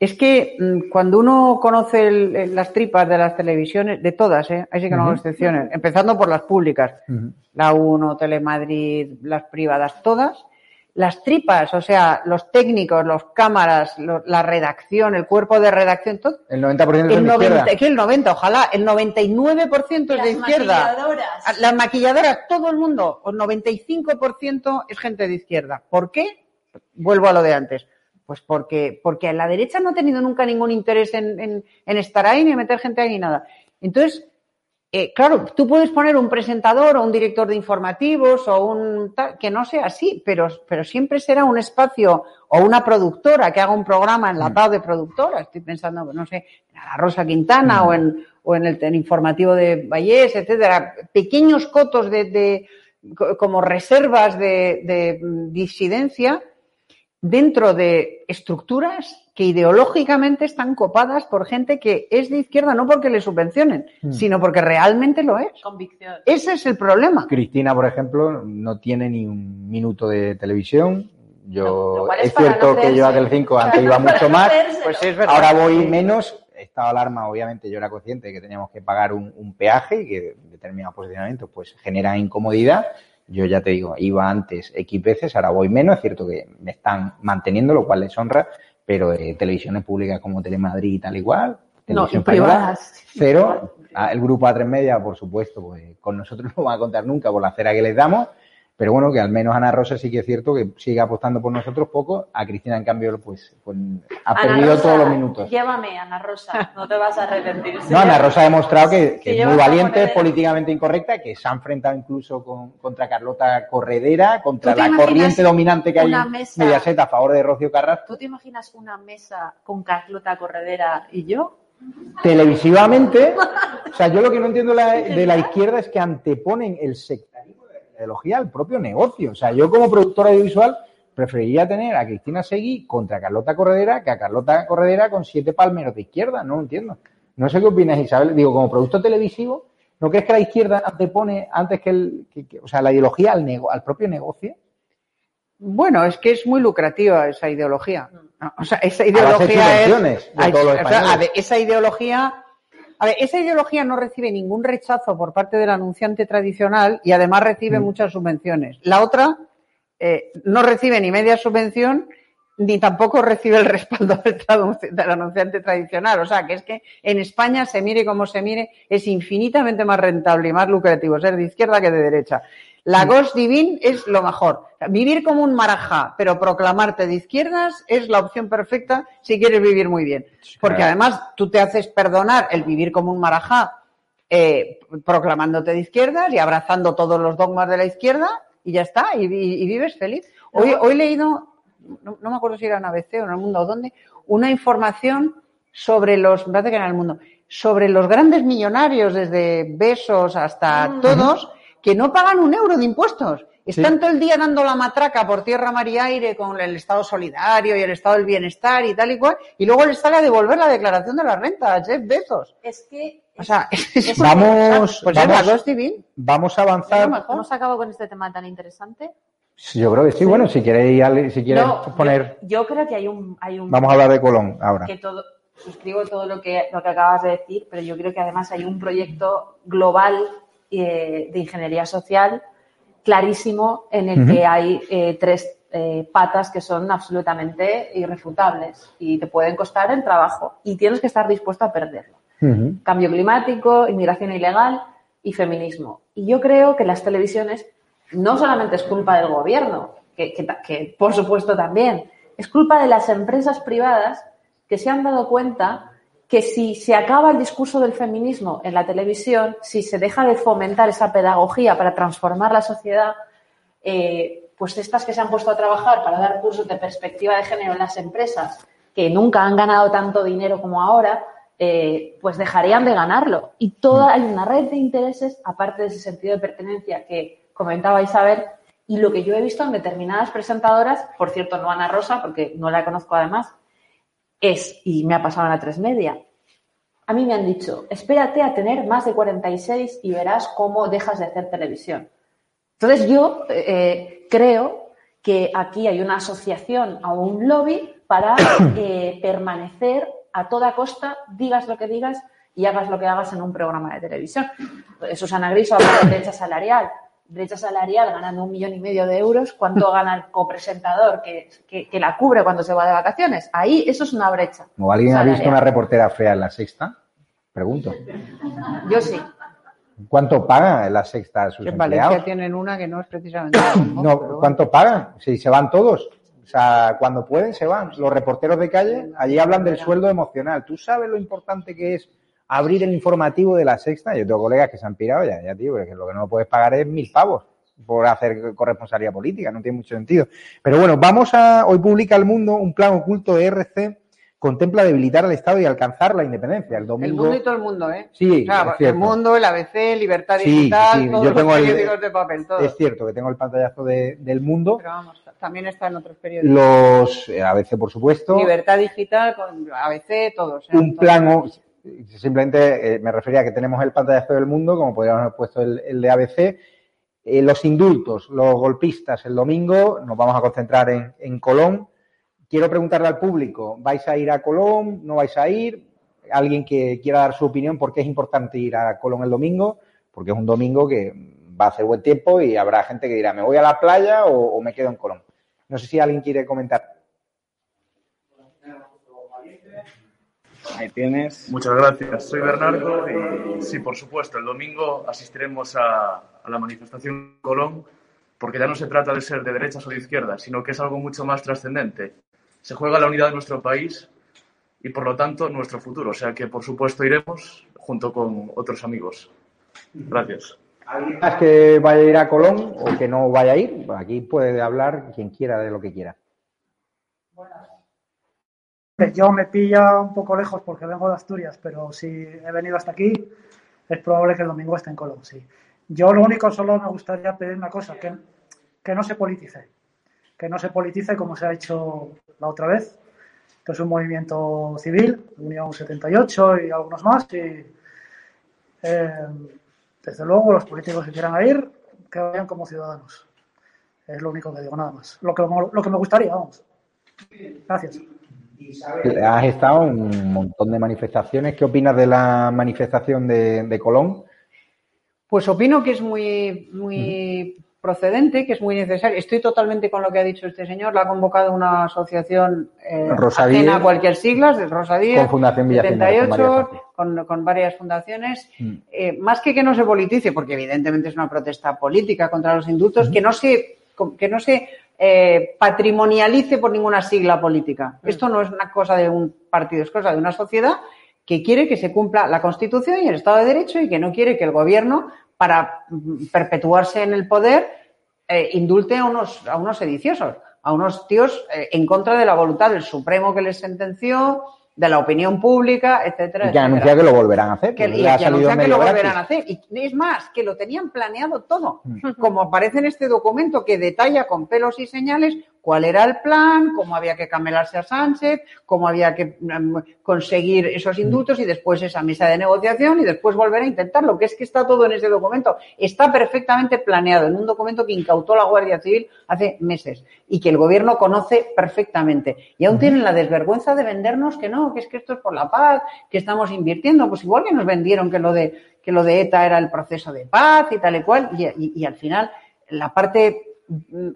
Es que mm, cuando uno conoce el- las tripas de las televisiones, de todas, ¿eh? ahí sí que no hago Ujú. excepciones, empezando por las públicas, la 1, Telemadrid, las privadas, todas, las tripas, o sea, los técnicos, los cámaras, lo- la redacción, el cuerpo de redacción, todo, El 90% es el de izquierda. 90, que el 90, ojalá, el 99% es de Las izquierda. maquilladoras. Las maquilladoras, todo el mundo, el 95% es gente de izquierda. ¿Por qué? Vuelvo a lo de antes. Pues porque, porque la derecha no ha tenido nunca ningún interés en, en- en estar ahí, ni en meter gente ahí, ni nada. Entonces, eh, claro, tú puedes poner un presentador o un director de informativos o un tal, que no sea así, pero, pero siempre será un espacio o una productora que haga un programa enlatado de productora. Estoy pensando, no sé, en la Rosa Quintana o en, o en el, informativo de Vallés, etcétera. Pequeños cotos de, de- co- como reservas de, de mm, disidencia dentro de estructuras que ideológicamente están copadas por gente que es de izquierda no porque le subvencionen, Mm. sino porque realmente lo es. Convicción. Ese es el problema. Cristina, por ejemplo, no tiene ni un minuto de televisión. Yo es cierto no que yo a. Telecinco antes iba mucho más. Pues es verdad. Ahora voy menos. Estado de alarma, obviamente, yo era consciente de que teníamos que pagar un, un peaje y que determinados posicionamientos pues generan incomodidad. Yo ya te digo, iba antes X veces, ahora voy menos. Es cierto que me están manteniendo, lo cual les honra, pero eh, televisiones públicas como Telemadrid y tal igual, No, y privadas. cero. Ah, El grupo A3 Media, por supuesto, pues con nosotros no van a contar nunca por la cera que les damos. Pero bueno, que al menos Ana Rosa sí que es cierto que sigue apostando por nosotros poco. A Cristina, en cambio, pues, pues ha Ana perdido Rosa, todos los minutos. Llévame, Ana Rosa, no te vas a arrepentir. No, Ana Rosa ha demostrado que, es muy valiente, monedera. políticamente incorrecta, que se ha enfrentado incluso con, contra Carlota Corredera, contra ¿Tú te la corriente dominante que hay en mesa- Mediaset a favor de Rocío Carrasco. ¿Tú te imaginas una mesa con Carlota Corredera y yo? televisivamente, o sea, yo lo que no entiendo de la izquierda es que anteponen el sectarismo ideología al propio negocio. O sea, yo como productor audiovisual preferiría tener a Cristina Seguí contra Carlota Corredera que a Carlota Corredera con siete palmeros de izquierda. No lo entiendo. No sé qué opinas, Isabel. Digo, como producto televisivo, ¿no crees que la izquierda antepone antes que el, que- que- o sea, la ideología al, nego- al propio negocio? Bueno, es que es muy lucrativa esa ideología. O sea, esa ideología es. subvenciones de Ay, todos los o sea, esa ideología. A ver, esa ideología no recibe ningún rechazo por parte del anunciante tradicional y además recibe Mm. muchas subvenciones. La otra eh, no recibe ni media subvención ni tampoco recibe el respaldo del, del anunciante tradicional. O sea, que es que en España, se mire como se mire, es infinitamente más rentable y más lucrativo ser de izquierda que de derecha. La Ghost Divine es lo mejor. Vivir como un marajá, pero proclamarte de izquierdas es la opción perfecta si quieres vivir muy bien. Porque además tú te haces perdonar el vivir como un marajá eh, proclamándote de izquierdas y abrazando todos los dogmas de la izquierda y ya está, y, y- y vives feliz. Hoy, hoy he leído, no, no me acuerdo si era en ABC o en El Mundo o dónde, una información sobre los, me parece que era en El Mundo, sobre los grandes millonarios, desde Besos hasta todos, que no pagan un euro de impuestos. Están todo el día dando la matraca por tierra, mar y aire con el Estado solidario y el Estado del bienestar y tal y cual, y luego les sale a devolver la declaración de la renta a Jeff Bezos. Es que O sea, es Vamos, pues es vamos, a avanzar. hemos acabado con este tema tan interesante. Yo creo que sí. Bueno, si queréis, si quieres No, poner. yo, yo creo que hay un, hay un Vamos a hablar de Colón ahora. que todo, suscribo todo lo que, lo que acabas de decir, pero yo creo que además hay un proyecto global eh, de ingeniería social clarísimo en el que hay eh, tres eh, patas que son absolutamente irrefutables y te pueden costar el trabajo y tienes que estar dispuesto a perderlo. Cambio climático, inmigración ilegal y feminismo. Y yo creo que las televisiones no solamente es culpa del gobierno, que, que por supuesto también, es culpa de las empresas privadas que se han dado cuenta que si se acaba el discurso del feminismo en la televisión, si se deja de fomentar esa pedagogía para transformar la sociedad, eh, pues estas que se han puesto a trabajar para dar cursos de perspectiva de género en las empresas, que nunca han ganado tanto dinero como ahora, eh, pues dejarían de ganarlo. Y toda hay una red de intereses, aparte de ese sentido de pertenencia que comentaba Isabel, y lo que yo he visto en determinadas presentadoras, por cierto, no Ana Rosa, porque no la conozco además, es, y me ha pasado en la tres media, a mí me han dicho, espérate a tener más de 46 y verás cómo dejas de hacer televisión. Entonces yo eh, creo que aquí hay una asociación a un lobby para eh, permanecer a toda costa, digas lo que digas y hagas lo que hagas en un programa de televisión. Susana Griso habla de brecha salarial brecha salarial ganando un millón y medio de euros, ¿cuánto gana el copresentador que, que, la cubre cuando se va de vacaciones? Ahí eso es una brecha. ¿O alguien ha visto una reportera fea en la sexta? Pregunto. Yo sí. ¿Cuánto paga en la sexta a sus en empleados? Valencia tienen una que no es precisamente... no, ¿cuánto pagan? Si se van todos. O sea, cuando pueden se van. Los reporteros de calle allí hablan del sueldo emocional. ¿Tú sabes lo importante que es abrir el informativo de la sexta. Yo tengo colegas que se han pirado ya, ya tío, porque lo que no puedes pagar es mil pavos por hacer corresponsabilidad política, no tiene mucho sentido. Pero bueno, vamos a, hoy publica El Mundo un plan oculto de RC contempla debilitar al Estado y alcanzar la independencia. El domingo. El mundo y todo el mundo, ¿eh? Sí, el mundo, el ABC, Libertad Digital, sí, todos Yo tengo los periódicos de papel, todo. Es cierto que tengo el pantallazo de, del mundo. Pero vamos, también está en otros periódicos. Los eh, ABC, por supuesto. Libertad Digital, con ABC, todos. ¿eh? Un plan, Simplemente eh, me refería a que tenemos el pantallazo del mundo, como podríamos haber puesto el, de ABC. Eh, los indultos, los golpistas el domingo, nos vamos a concentrar en, Colón. Quiero preguntarle al público, ¿vais a ir a Colón? ¿No vais a ir? Alguien que quiera dar su opinión, ¿por qué es importante ir a Colón el domingo? Porque es un domingo que va a hacer buen tiempo y habrá gente que dirá, ¿me voy a la playa o me quedo en Colón? No sé si alguien quiere comentar. Ahí tienes. Muchas gracias. Soy Bernardo y sí, por supuesto, el domingo asistiremos a, la manifestación Colón porque ya no se trata de ser de derechas o de izquierdas, sino que es algo mucho más trascendente. Se juega la unidad de nuestro país y, por lo tanto, nuestro futuro. O sea que, por supuesto, iremos junto con otros amigos. Gracias. ¿Alguien más que vaya a ir a Colón o que no vaya a ir? Aquí puede hablar quien quiera de lo que quiera. Yo me pilla un poco lejos porque vengo de Asturias, pero si he venido hasta aquí, es probable que el domingo esté en Colón, sí. Yo lo único solo me gustaría pedir una cosa, que, que no se politice. Que no se politice como se ha hecho la otra vez. Esto es un movimiento civil, Unión 78 y algunos más. Y eh, desde luego los políticos que quieran ir, que vayan como ciudadanos. Es lo único que digo, nada más. Lo que, lo que me gustaría, vamos. Gracias. Has estado en un montón de manifestaciones. ¿Qué opinas de la manifestación de, Colón? Pues opino que es muy, muy procedente, que es muy necesario. Estoy totalmente con lo que ha dicho este señor. La ha convocado una asociación eh, a cualquier siglas, de Rosadía, con Fundación 78, con, con, varias fundaciones. Mm. Eh, más que que no se politice, porque evidentemente es una protesta política contra los indultos, que no se que no se eh, patrimonialice por ninguna sigla política. Mm. Esto no es una cosa de un partido, es cosa de una sociedad que quiere que se cumpla la Constitución y el Estado de Derecho y que no quiere que el gobierno, para mm, perpetuarse en el poder, eh, indulte a unos, a unos sediciosos, a unos tíos eh, en contra de la voluntad del Supremo que les sentenció, de la opinión pública, etcétera. Y que anuncia que lo volverán a hacer. Que, y que lo volverán a hacer. Y es más, que lo tenían planeado todo. Mm. Como aparece en este documento que detalla con pelos y señales cuál era el plan, cómo había que camelarse a Sánchez, cómo había que mm, conseguir esos mm. indultos y después esa mesa de negociación y después volver a intentarlo, que es que está todo en ese documento. Está perfectamente planeado en un documento que incautó la Guardia Civil hace meses y que el gobierno conoce perfectamente. Y aún tienen la desvergüenza de vendernos que no, que es que esto es por la paz, que estamos invirtiendo. Pues igual que nos vendieron que lo de, que lo de ETA era el proceso de paz y tal y cual, y al final la parte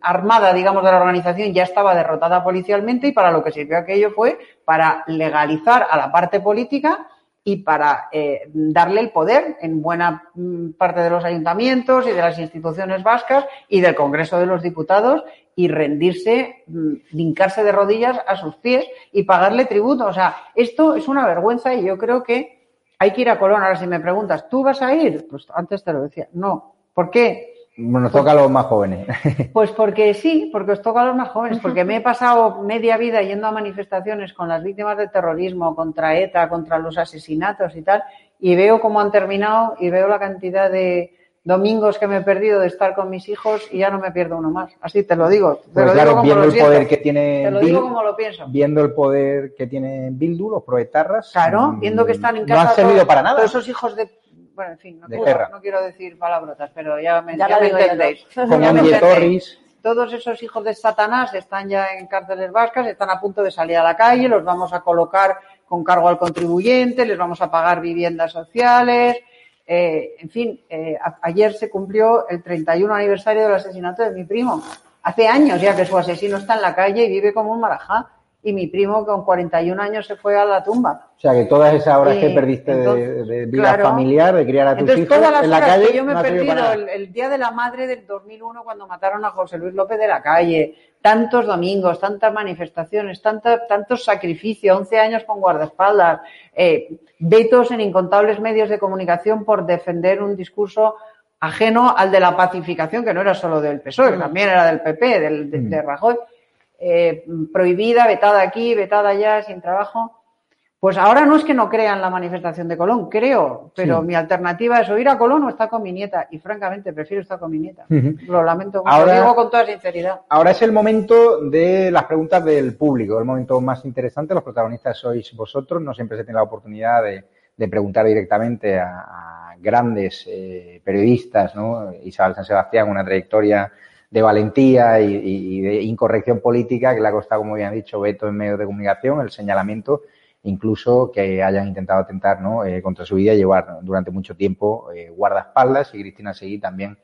armada, digamos, de la organización ya estaba derrotada policialmente y para lo que sirvió aquello fue para legalizar a la parte política y para eh, darle el poder en buena mm, parte de los ayuntamientos y de las instituciones vascas y del Congreso de los Diputados y rendirse, mm, vincarse de rodillas a sus pies y pagarle tributo. O sea, esto es una vergüenza y yo creo que hay que ir a Colón. Ahora, si me preguntas, ¿tú vas a ir? Pues antes te lo decía. No. ¿Por qué? Nos toca a los más jóvenes. Pues porque sí, porque os toca a los más jóvenes, porque me he pasado media vida yendo a manifestaciones con las víctimas del terrorismo, contra ETA, contra los asesinatos y tal, y veo cómo han terminado y veo la cantidad de domingos que me he perdido de estar con mis hijos y ya no me pierdo uno más. Así te lo digo. Te Pues lo claro, digo como viendo lo el poder que tiene Te lo digo como lo pienso. viendo el poder que tiene Bildu, los proetarras. Claro, mm, viendo que están en No casa han servido todos- para nada. todos esos hijos de... Bueno, en fin, no, De quiero, guerra. no quiero decir palabrotas, pero ya me, Ya ya me entendéis. Ya me entendéis. Todos esos hijos de Satanás están ya en cárceles vascas, están a punto de salir a la calle, los vamos a colocar con cargo al contribuyente, les vamos a pagar viviendas sociales. eh, en fin, eh, a- ayer se cumplió el 31 aniversario del asesinato de mi primo. Hace años ya que su asesino está en la calle y vive como un marajá. Y mi primo con 41 años se fue a la tumba. O sea, que todas esas horas que perdiste de- entonces, de, vida claro. familiar, de criar a tus Entonces, hijos todas las en la horas calle, que yo me he perdido el, el día de la madre del 2001 cuando mataron a José Luis López de la calle, tantos domingos, tantas manifestaciones, tanta, tantos sacrificios, 11 años con guardaespaldas, eh, vetos en incontables medios de comunicación por defender un discurso ajeno al de la pacificación, que no era solo del PSOE, que también era del PP, del, de, de Rajoy, eh, prohibida, vetada aquí, vetada allá, sin trabajo. Pues ahora no es que no crean la manifestación de Colón, creo, pero Sí. mi alternativa es o ir a Colón o estar con mi nieta. Y francamente prefiero estar con mi nieta. Lo lamento mucho, Ahora- lo digo con toda sinceridad. Ahora es el momento de las preguntas del público, el momento más interesante. Los protagonistas sois vosotros. No siempre se tiene la oportunidad de, de preguntar directamente a, a grandes eh, periodistas, ¿no? Isabel San Sebastián, una trayectoria de valentía y, de incorrección política que le ha costado, como bien dicho, veto en medios de comunicación, el señalamiento, incluso que hayan intentado atentar ¿no? Eh, contra su vida y llevar durante mucho tiempo eh, guardaespaldas y Cristina Seguí también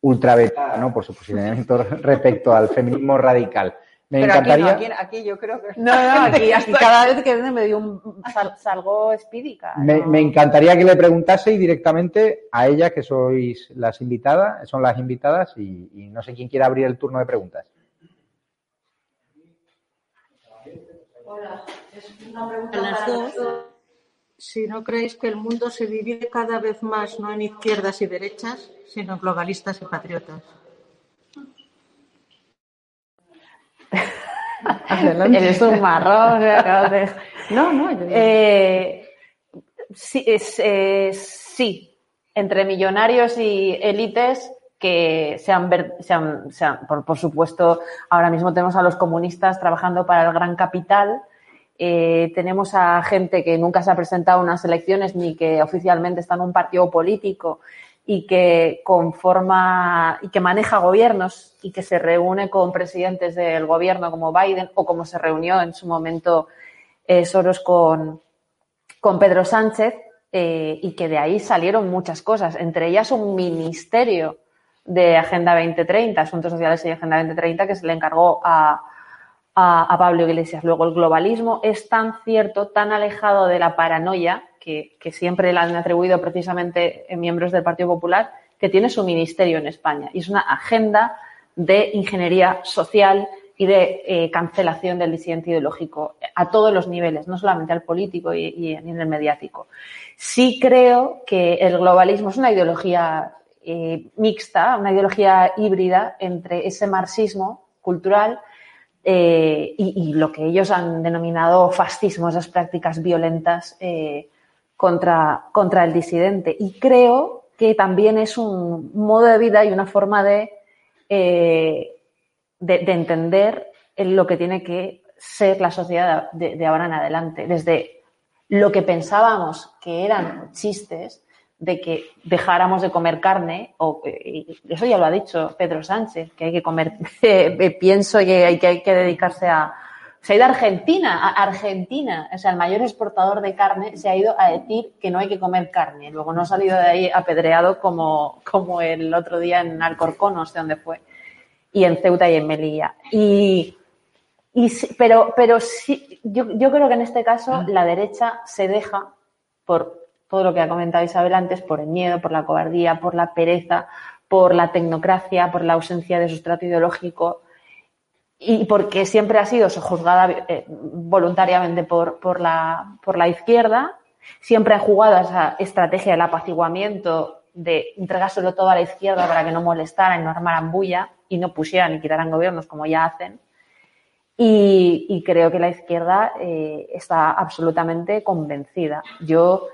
ultravetada ¿no? por su posicionamiento respecto al feminismo radical. Me pero aquí, no, encantaría, aquí, aquí yo creo que... No, no, aquí, aquí cada vez que me dio un sal- salgo espídica. me, no. me encantaría que le preguntaseis directamente a ellas, que sois las invitadas, son las invitadas, y, y no sé quién quiere abrir el turno de preguntas. Hola, es una pregunta para las dos. Si no creéis que el mundo se divide cada vez más no en izquierdas y derechas, sino en globalistas y patriotas. Eres un marrón. No, no, yo- Eh, sí, es- eh, sí, entre millonarios y élites que se han, ver- se han- se han- por, por supuesto, ahora mismo tenemos a los comunistas trabajando para el gran capital. eh, tenemos a gente que nunca se ha presentado a unas elecciones ni que oficialmente está en un partido político y que conforma y que maneja gobiernos y que se reúne con presidentes del gobierno como Biden o como se reunió en su momento eh, Soros con, con Pedro Sánchez eh, y que de ahí salieron muchas cosas, entre ellas un ministerio de Agenda 2030, Asuntos Sociales y Agenda 2030, que se le encargó a, a, a Pablo Iglesias. Luego, el globalismo es tan cierto, tan alejado de la paranoia, que, siempre le han atribuido precisamente en miembros del Partido Popular, que tiene su ministerio en España. Y es una agenda de ingeniería social y de eh, cancelación del disidente ideológico a todos los niveles, no solamente al político y, y en el mediático. Sí creo que el globalismo es una ideología eh, mixta, una ideología híbrida entre ese marxismo cultural eh, y, lo que ellos han denominado fascismo, esas prácticas violentas eh, contra, contra el disidente. Y creo que también es un modo de vida y una forma de, eh, de, de entender lo que tiene que ser la sociedad de ahora en adelante. Desde lo que pensábamos que eran chistes, de que dejáramos de comer carne, o eh, eso ya lo ha dicho Pedro Sánchez, que hay que comer eh, pienso y hay que, hay que dedicarse a. Se ha ido a Argentina, a Argentina, o sea, el mayor exportador de carne se ha ido a decir que no hay que comer carne. Luego no ha salido de ahí apedreado como, como el otro día en Alcorcón, no sé dónde fue, y en Ceuta y en Melilla. Y, y pero, pero sí, yo, yo creo que en este caso la derecha se deja por todo lo que ha comentado Isabel antes, por el miedo, por la cobardía, por la pereza, por la tecnocracia, por la ausencia de sustrato ideológico y porque siempre ha sido sojuzgada eh, voluntariamente por, la, izquierda, siempre ha jugado esa estrategia del apaciguamiento, de entregárselo todo a la izquierda para que no molestaran no armaran bulla y no pusieran y quitaran gobiernos como ya hacen. Y, creo que la izquierda eh, está absolutamente convencida. Yo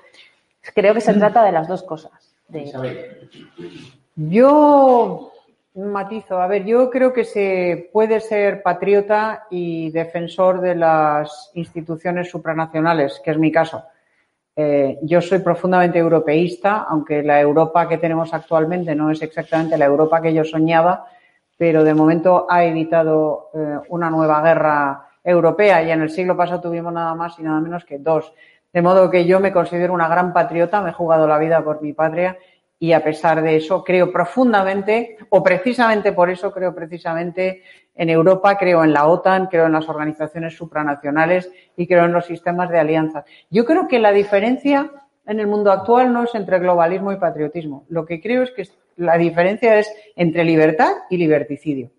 creo que se trata de las dos cosas. Yo matizo. A ver, yo creo que se puede ser patriota y defensor de las instituciones supranacionales, que es mi caso. Eh, yo soy profundamente europeísta, aunque la Europa que tenemos actualmente no es exactamente la Europa que yo soñaba, pero de momento ha evitado eh, una nueva guerra europea y en el siglo pasado tuvimos nada más y nada menos que dos. De modo que yo me considero una gran patriota, me he jugado la vida por mi patria y a pesar de eso creo profundamente, o precisamente por eso creo precisamente en Europa, creo en la OTAN, creo en las organizaciones supranacionales y creo en los sistemas de alianzas. Yo creo que la diferencia en el mundo actual no es entre globalismo y patriotismo. Lo que creo es que la diferencia es entre libertad y liberticidio.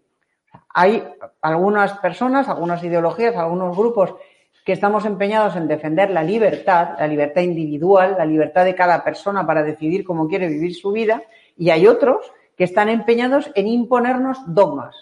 Hay algunas personas, algunas ideologías, algunos grupos que estamos empeñados en defender la libertad, la libertad individual, la libertad de cada persona para decidir cómo quiere vivir su vida, y hay otros que están empeñados en imponernos dogmas,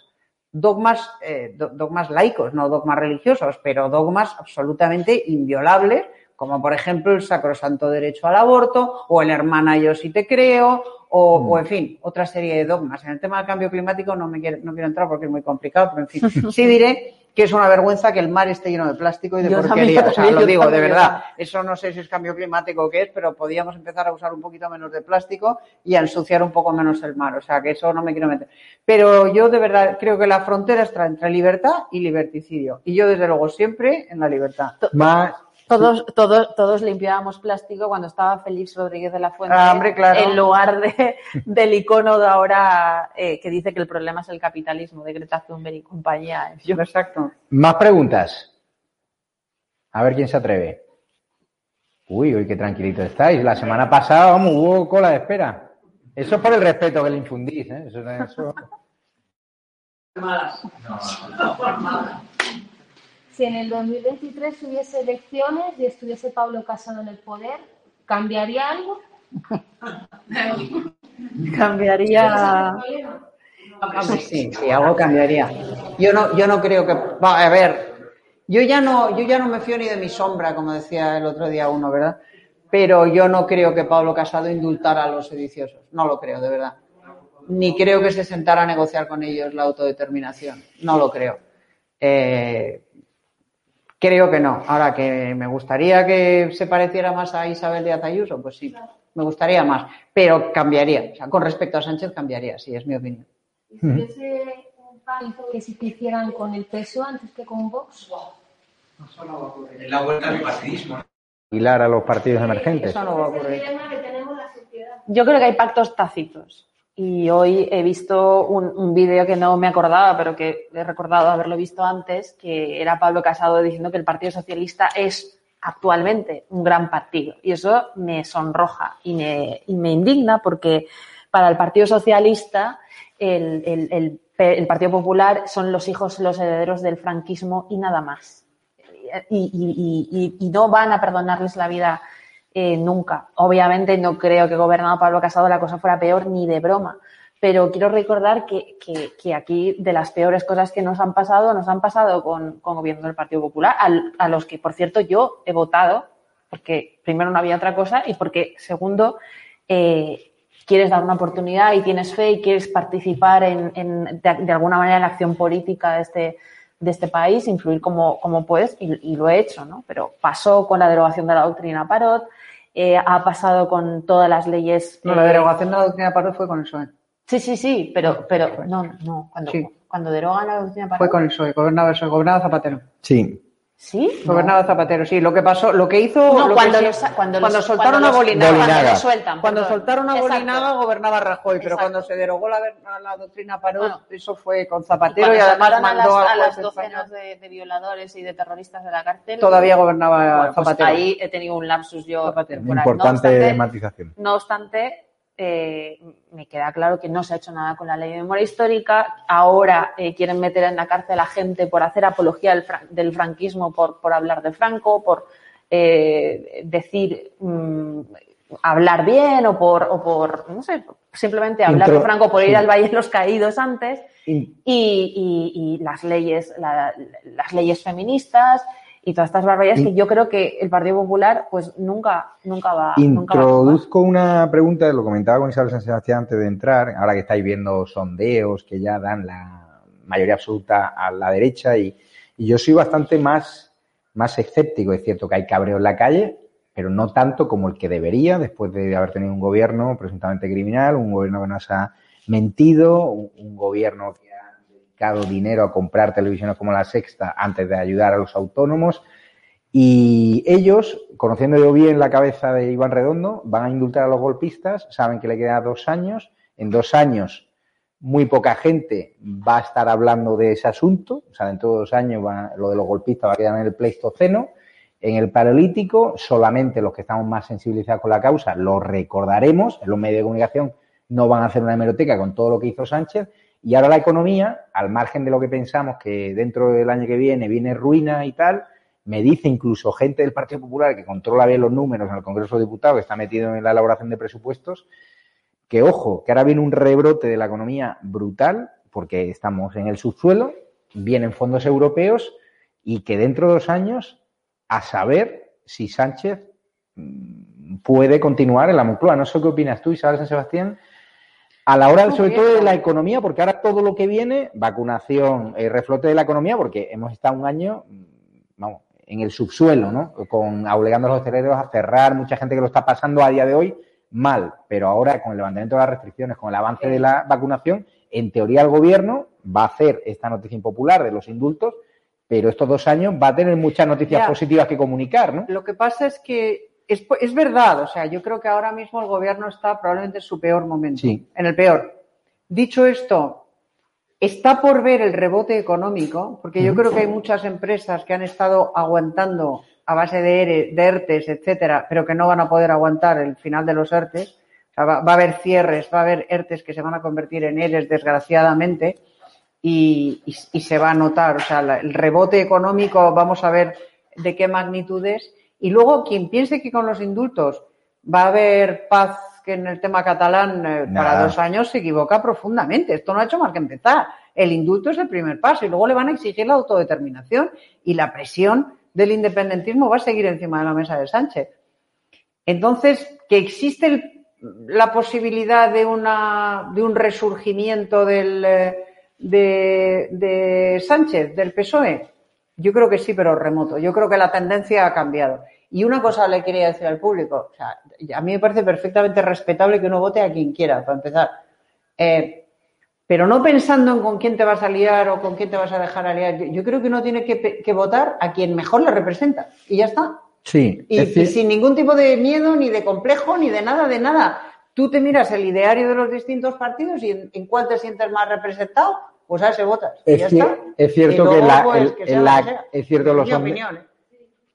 dogmas, eh, dogmas laicos, no dogmas religiosos, pero dogmas absolutamente inviolables, como por ejemplo el sacrosanto derecho al aborto, o el hermana yo sí te creo, o, o, en fin, otra serie de dogmas. En el tema del cambio climático no me quiero, no quiero entrar porque es muy complicado, pero en fin, sí diré que es una vergüenza que el mar esté lleno de plástico y de porquería. o sea, lo digo de verdad. Eso no sé si es cambio climático o qué es, pero podríamos empezar a usar un poquito menos de plástico y a ensuciar un poco menos el mar. O sea, que eso no me quiero meter. Pero yo de verdad creo que la frontera está entre libertad y liberticidio. Y yo, desde luego, siempre en la libertad. Más todos, todos, todos limpiábamos plástico cuando estaba Félix Rodríguez de la Fuente, ah, claro. en lugar de, del icono de ahora eh, que dice que el problema es el capitalismo, de Greta Thunberg y compañía. Yo, exacto. Más preguntas. A ver quién se atreve. Uy, uy, qué tranquilito estáis. La semana pasada, vamos, hubo cola de espera. Eso es por el respeto que le infundís, ¿eh? Eso, eso... No, si en el 2023 hubiese elecciones y estuviese Pablo Casado en el poder, ¿cambiaría algo? cambiaría. Sí, sí, algo cambiaría. Yo no, yo no creo que. A ver, yo ya no, yo ya no me fío ni de mi sombra, como decía el otro día uno, ¿verdad? Pero yo no creo que Pablo Casado indultara a los sediciosos. No lo creo, de verdad. Ni creo que se sentara a negociar con ellos la autodeterminación. No lo creo. Eh, Creo que no. Ahora que me gustaría que se pareciera más a Isabel de Ayuso, pues sí, me gustaría más. Pero cambiaría. O sea, con respecto a Sánchez cambiaría, sí, es mi opinión. ¿Y si hubiese un pacto que se hicieran con el peso antes que con Vox? Eso no va a ocurrir. En la vuelta al bipartidismo. Hilar a los partidos emergentes. Eso no va a ocurrir. Yo creo que hay pactos tácitos. Y hoy he visto un, vídeo que no me acordaba, pero que he recordado haberlo visto antes, que era Pablo Casado diciendo que el Partido Socialista es actualmente un gran partido. Y eso me sonroja y me, y me indigna porque para el Partido Socialista el, el, el, Partido Popular son los hijos, los herederos del franquismo y nada más. Y, y no van a perdonarles la vida eh, nunca. Obviamente no creo que gobernado Pablo Casado la cosa fuera peor ni de broma, pero quiero recordar que, que, que aquí de las peores cosas que nos han pasado, nos han pasado con, con gobierno del Partido Popular, a, los que, por cierto, yo he votado, porque primero no había otra cosa y porque, segundo, eh, quieres dar una oportunidad y tienes fe y quieres participar en, en de, alguna manera en la acción política de este, de este país, influir como, como puedes, y, y, lo he hecho, ¿no? Pero pasó con la derogación de la doctrina Parot, eh, ha pasado con todas las leyes. No, la derogación de la doctrina Parot fue con el PSOE. Sí, sí, sí, pero, pero no, no, cuando, sí. cuando derogan la doctrina Parot. Fue con el PSOE, gobernaba el PSOE, gobernaba Zapatero. Sí. ¿Sí? Gobernaba Zapatero, sí. Lo que pasó, lo que hizo. No, lo cuando que los- sí- cuando cuando los- soltaron cuando a los- Bolinaga. Cuando los sueltan, Cuando soltaron a Exacto. Bolinaga gobernaba Rajoy, pero Exacto. cuando se derogó la, la doctrina Parot, Bueno. eso fue con Zapatero Cuando y además sacaron a las, mandó a las docenas de, de violadores y de terroristas de la cárcel. Todavía gobernaba Bueno, pues Zapatero. ahí he tenido un lapsus yo. No Importante obstante- matización. No obstante, eh, me queda claro que no se ha hecho nada con la ley de memoria histórica. Ahora eh, quieren meter en la cárcel a gente por hacer apología del, fran- del franquismo, por, por hablar de Franco, por eh, decir, mm, hablar bien o por, o por, no sé, simplemente hablar Intro- de Franco por ir sí. al Valle de los Caídos antes y, y- y las leyes, la- las leyes feministas y todas estas barbaridades que yo creo que el Partido Popular pues nunca, nunca va, nunca va a tomar. Introduzco una pregunta, lo comentaba con Isabel San Sebastián antes de entrar, ahora que estáis viendo sondeos que ya dan la mayoría absoluta a la derecha y, y yo soy bastante más, más escéptico. Es cierto que hay cabreo en la calle, pero no tanto como el que debería después de haber tenido un gobierno presuntamente criminal, un gobierno que nos ha mentido, un, un gobierno que dinero a comprar televisiones como La Sexta antes de ayudar a los autónomos. Y ellos, conociendo yo bien la cabeza de Iván Redondo, van a indultar a los golpistas, saben que le queda dos años. En dos años, muy poca gente va a estar hablando de ese asunto. O sea, dentro de dos años va- lo de los golpistas va a quedar en el Pleistoceno. En el Paleolítico, solamente los que estamos más sensibilizados con la causa lo recordaremos. En los medios de comunicación no van a hacer una hemeroteca con todo lo que hizo Sánchez. Y ahora la economía, al margen de lo que pensamos que dentro del año que viene viene ruina y tal, me dice incluso gente del Partido Popular que controla bien los números en el Congreso de Diputados, que está metido en la elaboración de presupuestos, que ojo, que ahora viene un rebrote de la economía brutal, porque estamos en el subsuelo, vienen fondos europeos y que dentro de dos años, a saber si Sánchez mm, puede continuar en la Moncloa. No sé qué opinas tú, Isabel San Sebastián, a la hora, sobre todo, de la economía, porque ahora todo lo que viene, vacunación, eh, reflote de la economía, porque hemos estado un año, mm, vamos, en el subsuelo, ¿no? Con obligando a los hosteleros a cerrar, mucha gente que lo está pasando a día de hoy mal, pero ahora con el levantamiento de las restricciones, con el avance de la vacunación, en teoría el gobierno va a hacer esta noticia impopular de los indultos, pero estos dos años va a tener muchas noticias Ya. positivas que comunicar, ¿no? Lo que pasa es que es, es verdad, o sea, yo creo que ahora mismo el gobierno está probablemente en su peor momento, Sí. en el peor. Dicho esto, está por ver el rebote económico, porque yo creo que hay muchas empresas que han estado aguantando a base de, ERE, de ERTES, etcétera, pero que no van a poder aguantar el final de los ERTES. O sea, va, va a haber cierres, va a haber ERTES que se van a convertir en ERES, desgraciadamente, y, y- y se va a notar. O sea, la- el rebote económico, vamos a ver de qué magnitud es. Y luego, quien piense que con los indultos va a haber paz que en el tema catalán eh, para dos años se equivoca profundamente. Esto no ha hecho más que empezar. El indulto es el primer paso y luego le van a exigir la autodeterminación y la presión del independentismo va a seguir encima de la mesa de Sánchez. Entonces, que existe el- la posibilidad de, una, de un resurgimiento del, eh, de, de Sánchez, del PSOE, yo creo que sí, pero remoto. Yo creo que la tendencia ha cambiado. Y una cosa le quería decir al público. O sea, a mí me parece perfectamente respetable que uno vote a quien quiera, para empezar. Eh, pero no pensando en con quién te vas a liar o con quién te vas a dejar aliar. Yo, yo creo que uno tiene que, votar a quien mejor le representa. Y ya está. Sí. Y, es y decir- sin ningún tipo de miedo, ni de complejo, ni de nada, de nada. Tú te miras el ideario de los distintos partidos y en, en cuál te sientes más representado, pues a ese votas. Es, ya cier- está. es cierto que, luego, la- pues, el- que en la- es cierto los opinión, ¿eh?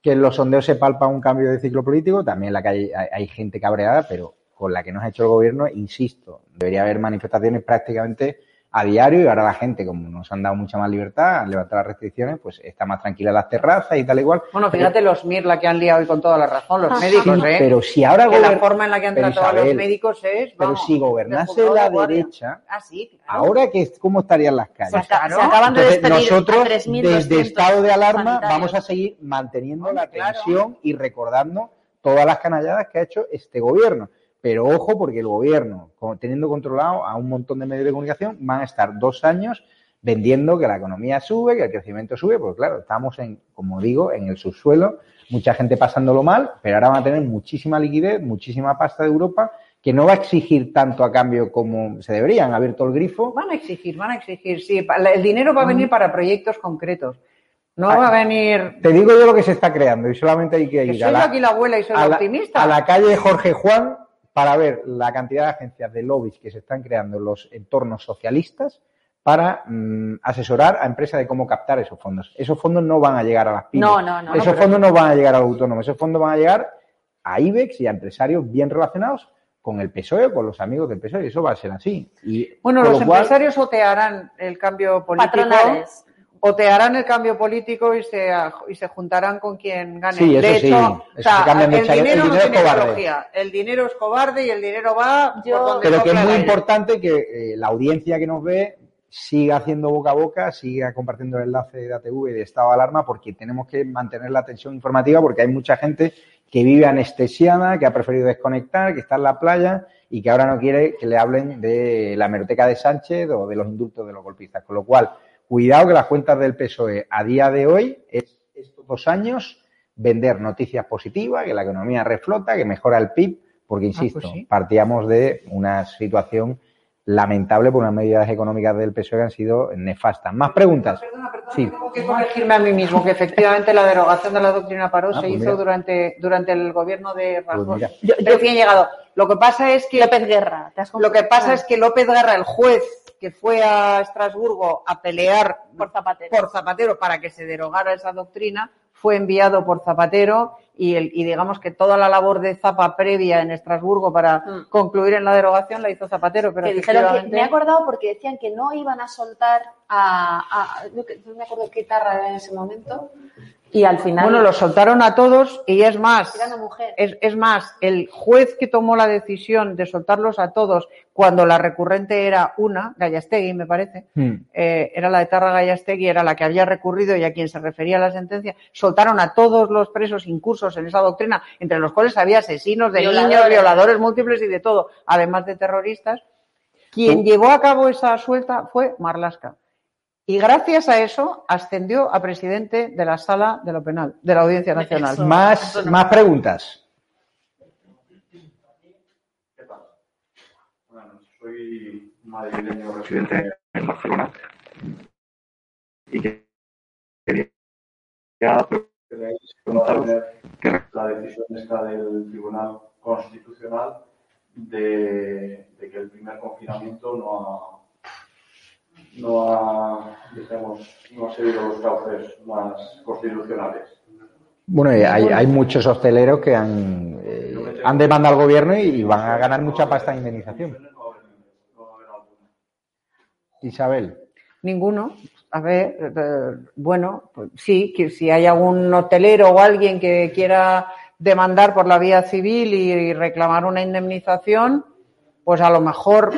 que en los sondeos se palpa un cambio de ciclo político, también en la que hay, hay- hay gente cabreada, pero con la que nos ha hecho el gobierno, insisto, debería haber manifestaciones prácticamente a diario y ahora la gente, como nos han dado mucha más libertad, al levantar las restricciones, pues está más tranquila en las terrazas y tal igual. Bueno, fíjate los MIR la que han liado hoy con toda la razón, los Sí, médicos, ¿eh? pero si ahora que la forma en la que han pero tratado a los médicos es. Pero vamos, si gobernase la de derecha, Ah, sí, claro. ahora que cómo estarían las calles. Se aca- se acaban de Entonces, nosotros 3.200 desde estado de alarma sanitarios. vamos a seguir manteniendo la tensión y recordando todas las canalladas que ha hecho este gobierno. Pero ojo, porque el gobierno, teniendo controlado a un montón de medios de comunicación, van a estar dos años vendiendo que la economía sube, que el crecimiento sube, pues claro, estamos en, como digo, en el subsuelo, mucha gente pasándolo mal, pero ahora van a tener muchísima liquidez, muchísima pasta de Europa, que no va a exigir tanto a cambio como se debería. Han abierto el grifo. Van a exigir, van a exigir, sí. El dinero va a Mm. venir para proyectos concretos. No va a venir. Te digo yo lo que se está creando y solamente hay que Que ir soy a la, aquí la abuela y soy a la la- optimista. a la calle Jorge Juan para ver la cantidad de agencias de lobbies que se están creando en los entornos socialistas para mm, asesorar a empresas de cómo captar esos fondos. Esos fondos no van a llegar a las pymes. No, no, no, Esos no, pero- fondos no van a llegar a los autónomos. Esos fondos van a llegar a IBEX y a empresarios bien relacionados con el PSOE o con los amigos del PSOE. Y eso va a ser así. Y Bueno, los lo cual- empresarios otearán el cambio político. Patronales. Otearán el cambio político y se, y se juntarán con quien gane. Sí, de eso sí, hecho, eso o sea, se cambian de el chale- el dinero no dinero tiene cobarde. ideología. El dinero es cobarde y el dinero va por donde Pero que es muy importante que eh, la audiencia que nos ve siga haciendo boca a boca, siga compartiendo el enlace de ATV y de estado de alarma, porque tenemos que mantener la atención informativa, porque hay mucha gente que vive anestesiada, que ha preferido desconectar, que está en la playa y que ahora no quiere que le hablen de la hemeroteca de Sánchez o de los indultos de los golpistas. Con lo cual, cuidado que las cuentas del PSOE a día de hoy, es, estos dos años, vender noticias positivas, que la economía reflota, que mejora el PIB, porque, insisto, pues sí. partíamos de una situación lamentable por unas medidas económicas del PSOE que han sido nefastas. Más preguntas. Sí. Tengo que corregirme a mí mismo que efectivamente la derogación de la doctrina Paró Ah, se pues hizo mira. durante, durante el gobierno de Rajoy. mira. recién llegado. Lo que pasa es que López Guerra. ¿te has lo que pasa es que López Guerra, el juez que fue a Estrasburgo a pelear por Zapatero. por Zapatero para que se derogara esa doctrina, fue enviado por Zapatero y, el, y digamos que toda la labor de Zapa previa en Estrasburgo para Mm. concluir en la derogación la hizo Zapatero. Pero que dijeron que me he acordado porque decían que no iban a soltar a, a- no me acuerdo qué tarra era en ese momento y al final Bueno, los soltaron a todos y es más, era una mujer es, es más, el juez que tomó la decisión de soltarlos a todos cuando la recurrente era una, Gallastegui me parece, eh, era la de Tarra Gallastegui, era la que había recurrido y a quien se refería la sentencia, soltaron a todos los presos incursos en esa doctrina, entre los cuales había asesinos de Violadores. niños, violadores múltiples y de todo, además de terroristas. Quien Tú- llevó a cabo esa suelta fue Marlasca. Y gracias a eso ascendió a presidente de la sala de lo penal, de la Audiencia Nacional. Más, más preguntas. Bueno, soy madrileño residente en Barcelona y que quería preguntaros que la decisión esta del Tribunal Constitucional de, de que el primer confinamiento no ha no ha, digamos, no ha seguido los cauces más constitucionales. Bueno, y hay, hay muchos hosteleros que han, eh, han demandado al gobierno y van a ganar mucha pasta de indemnización. Isabel. Ninguno. A ver, eh, bueno, pues sí, que si hay algún hotelero o alguien que quiera demandar por la vía civil y, reclamar una indemnización, pues a lo mejor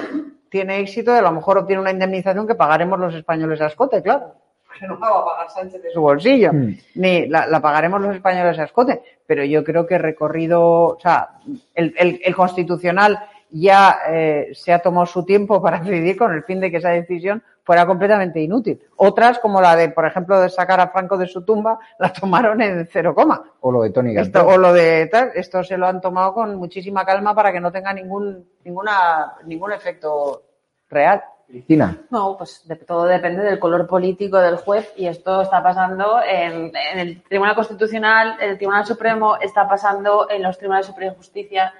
tiene éxito y a lo mejor obtiene una indemnización que pagaremos los españoles a escote, claro. Que no la va a pagar Sánchez de su bolsillo, Mm. ni la, la pagaremos los españoles a escote. Pero yo creo que recorrido, o sea, el, el- el constitucional ya eh, se ha tomado su tiempo para decidir con el fin de que esa decisión fuera completamente inútil. Otras, como la de, por ejemplo, de sacar a Franco de su tumba, la tomaron en cero coma. O lo de Tony Esto, o lo de tal, esto se lo han tomado con muchísima calma para que no tenga ningún, ninguna, ningún efecto real. Cristina. No, pues de- todo depende del color político del juez y esto está pasando en, en el Tribunal Constitucional, en el Tribunal Supremo, está pasando en los Tribunales Superiores de Justicia.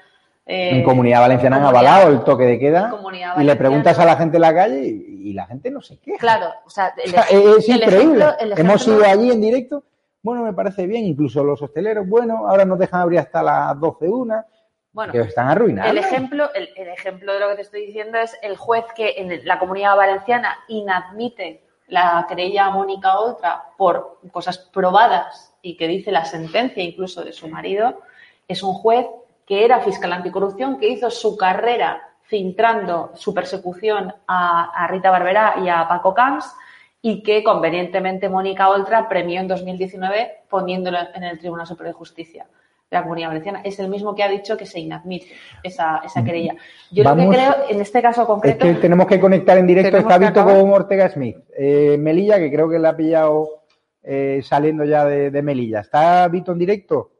Eh, En Comunidad Valenciana han avalado el toque de queda y le preguntas a la gente en la calle y, y la gente no se queja. Claro, o sea, el, O sea, es el increíble. ejemplo- el Hemos ido allí en directo. Bueno, me parece bien. Incluso los hosteleros, bueno, ahora nos dejan abrir hasta las 12 una. Bueno, que están arruinados. El ejemplo, el, el ejemplo de lo que te estoy diciendo es el juez que en la comunidad valenciana inadmite la querella a Mónica Oltra por cosas probadas y que dice la sentencia incluso de su marido, es un juez que era fiscal anticorrupción, que hizo su carrera filtrando su persecución a, a Rita Barberá y a Paco Camps y que convenientemente Mónica Oltra premió en 2019 poniéndolo en el Tribunal Superior de Justicia de la Comunidad Valenciana. Es el mismo que ha dicho que se inadmite esa, esa querella. Yo Vamos- lo que creo, en este caso Es concreto, que tenemos que conectar en directo. Está Vito con Ortega Smith. Eh, Melilla, que creo que le ha pillado eh, saliendo ya de, de Melilla. ¿Está Vito en directo?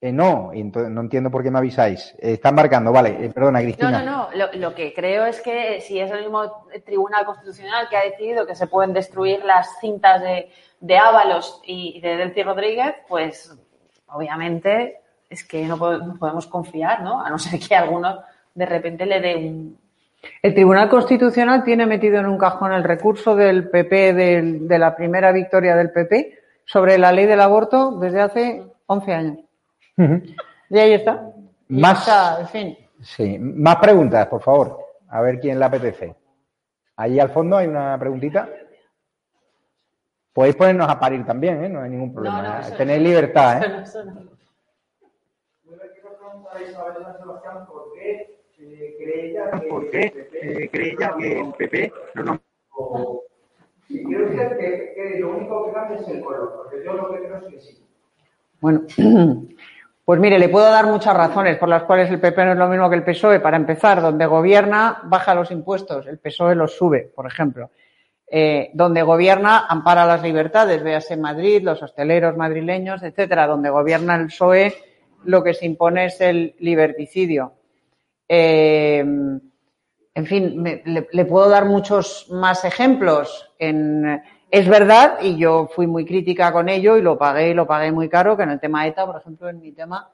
Eh, no, y entonces no entiendo por qué me avisáis. Eh, están marcando, vale, eh, perdona, No, Cristina. no, no. Lo, lo que creo es que si es el mismo Tribunal Constitucional que ha decidido que se pueden destruir las cintas de, de Ábalos y de Delcy Rodríguez, pues obviamente es que no, po- no podemos confiar, ¿no? A no ser que alguno de repente le dé un. El Tribunal Constitucional tiene metido en un cajón el recurso del PP, del- de la primera victoria del PP, sobre la ley del aborto desde hace 11 años. Y ahí está. Y Más- está, en fin. Sí, más preguntas, por favor. A ver quién le apetece. Allí al fondo hay una preguntita. Podéis ponernos a parir también, ¿eh? No hay ningún problema. No, no, ¿eh? eso no. Tenéis libertad, ¿eh? Eso no. ¿Por qué eh, cree ella que, ¿Por qué, cree ella que el PP no quiero decir que, que lo único que cambia es el color, porque yo lo que creo es que sí. Bueno, pues mire, le puedo dar muchas razones por las cuales el PP no es lo mismo que el PSOE. Para empezar, donde gobierna, baja los impuestos, el PSOE los sube, por ejemplo. Eh, donde gobierna, ampara las libertades, véase Madrid, los hosteleros madrileños, etcétera. Donde gobierna el PSOE, lo que se impone es el liberticidio. Eh, en fin, le, le puedo dar muchos más ejemplos. En, es verdad, y yo fui muy crítica con ello y lo pagué y lo pagué muy caro, que en el tema ETA, por ejemplo, en mi tema,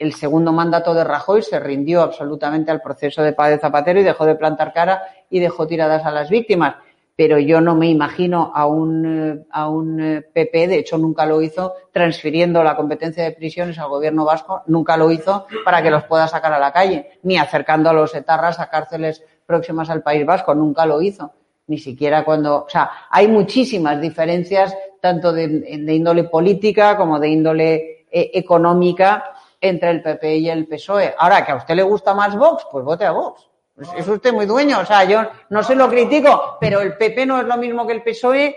el segundo mandato de Rajoy se rindió absolutamente al proceso de paz de Zapatero y dejó de plantar cara y dejó tiradas a las víctimas. Pero yo no me imagino a un, eh, a un eh, PP, de hecho nunca lo hizo, transfiriendo la competencia de prisiones al gobierno vasco, nunca lo hizo para que los pueda sacar a la calle, ni acercando a los etarras a cárceles próximas al País Vasco, nunca lo hizo. Ni siquiera cuando, o sea, hay muchísimas diferencias, tanto de, índole política como de índole eh, económica, entre el PP y el PSOE. Ahora, que a usted le gusta más Vox, pues vote a Vox. Es, usted muy dueño, o sea, yo no se lo critico, pero el PP no es lo mismo que el PSOE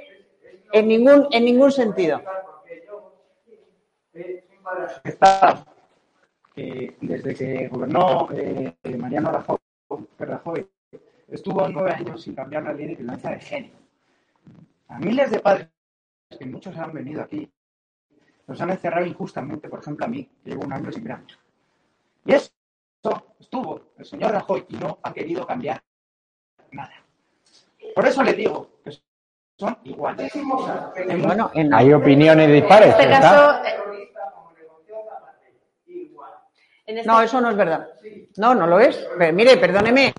en ningún, en ningún sentido. Eh, desde que gobernó eh, Mariano Rajoy, estuvo nueve años sin cambiar la ley de violencia de género. A miles de padres, que muchos han venido aquí, los han encerrado injustamente, por ejemplo a mí, que llevo un año sin verano. Y eso estuvo el señor Rajoy y no ha querido cambiar nada. Por eso le digo que son iguales. Bueno, en- Hay opiniones dispares. En este caso, en este- No, eso no es verdad. No, no lo es. Pero, mire, perdóneme.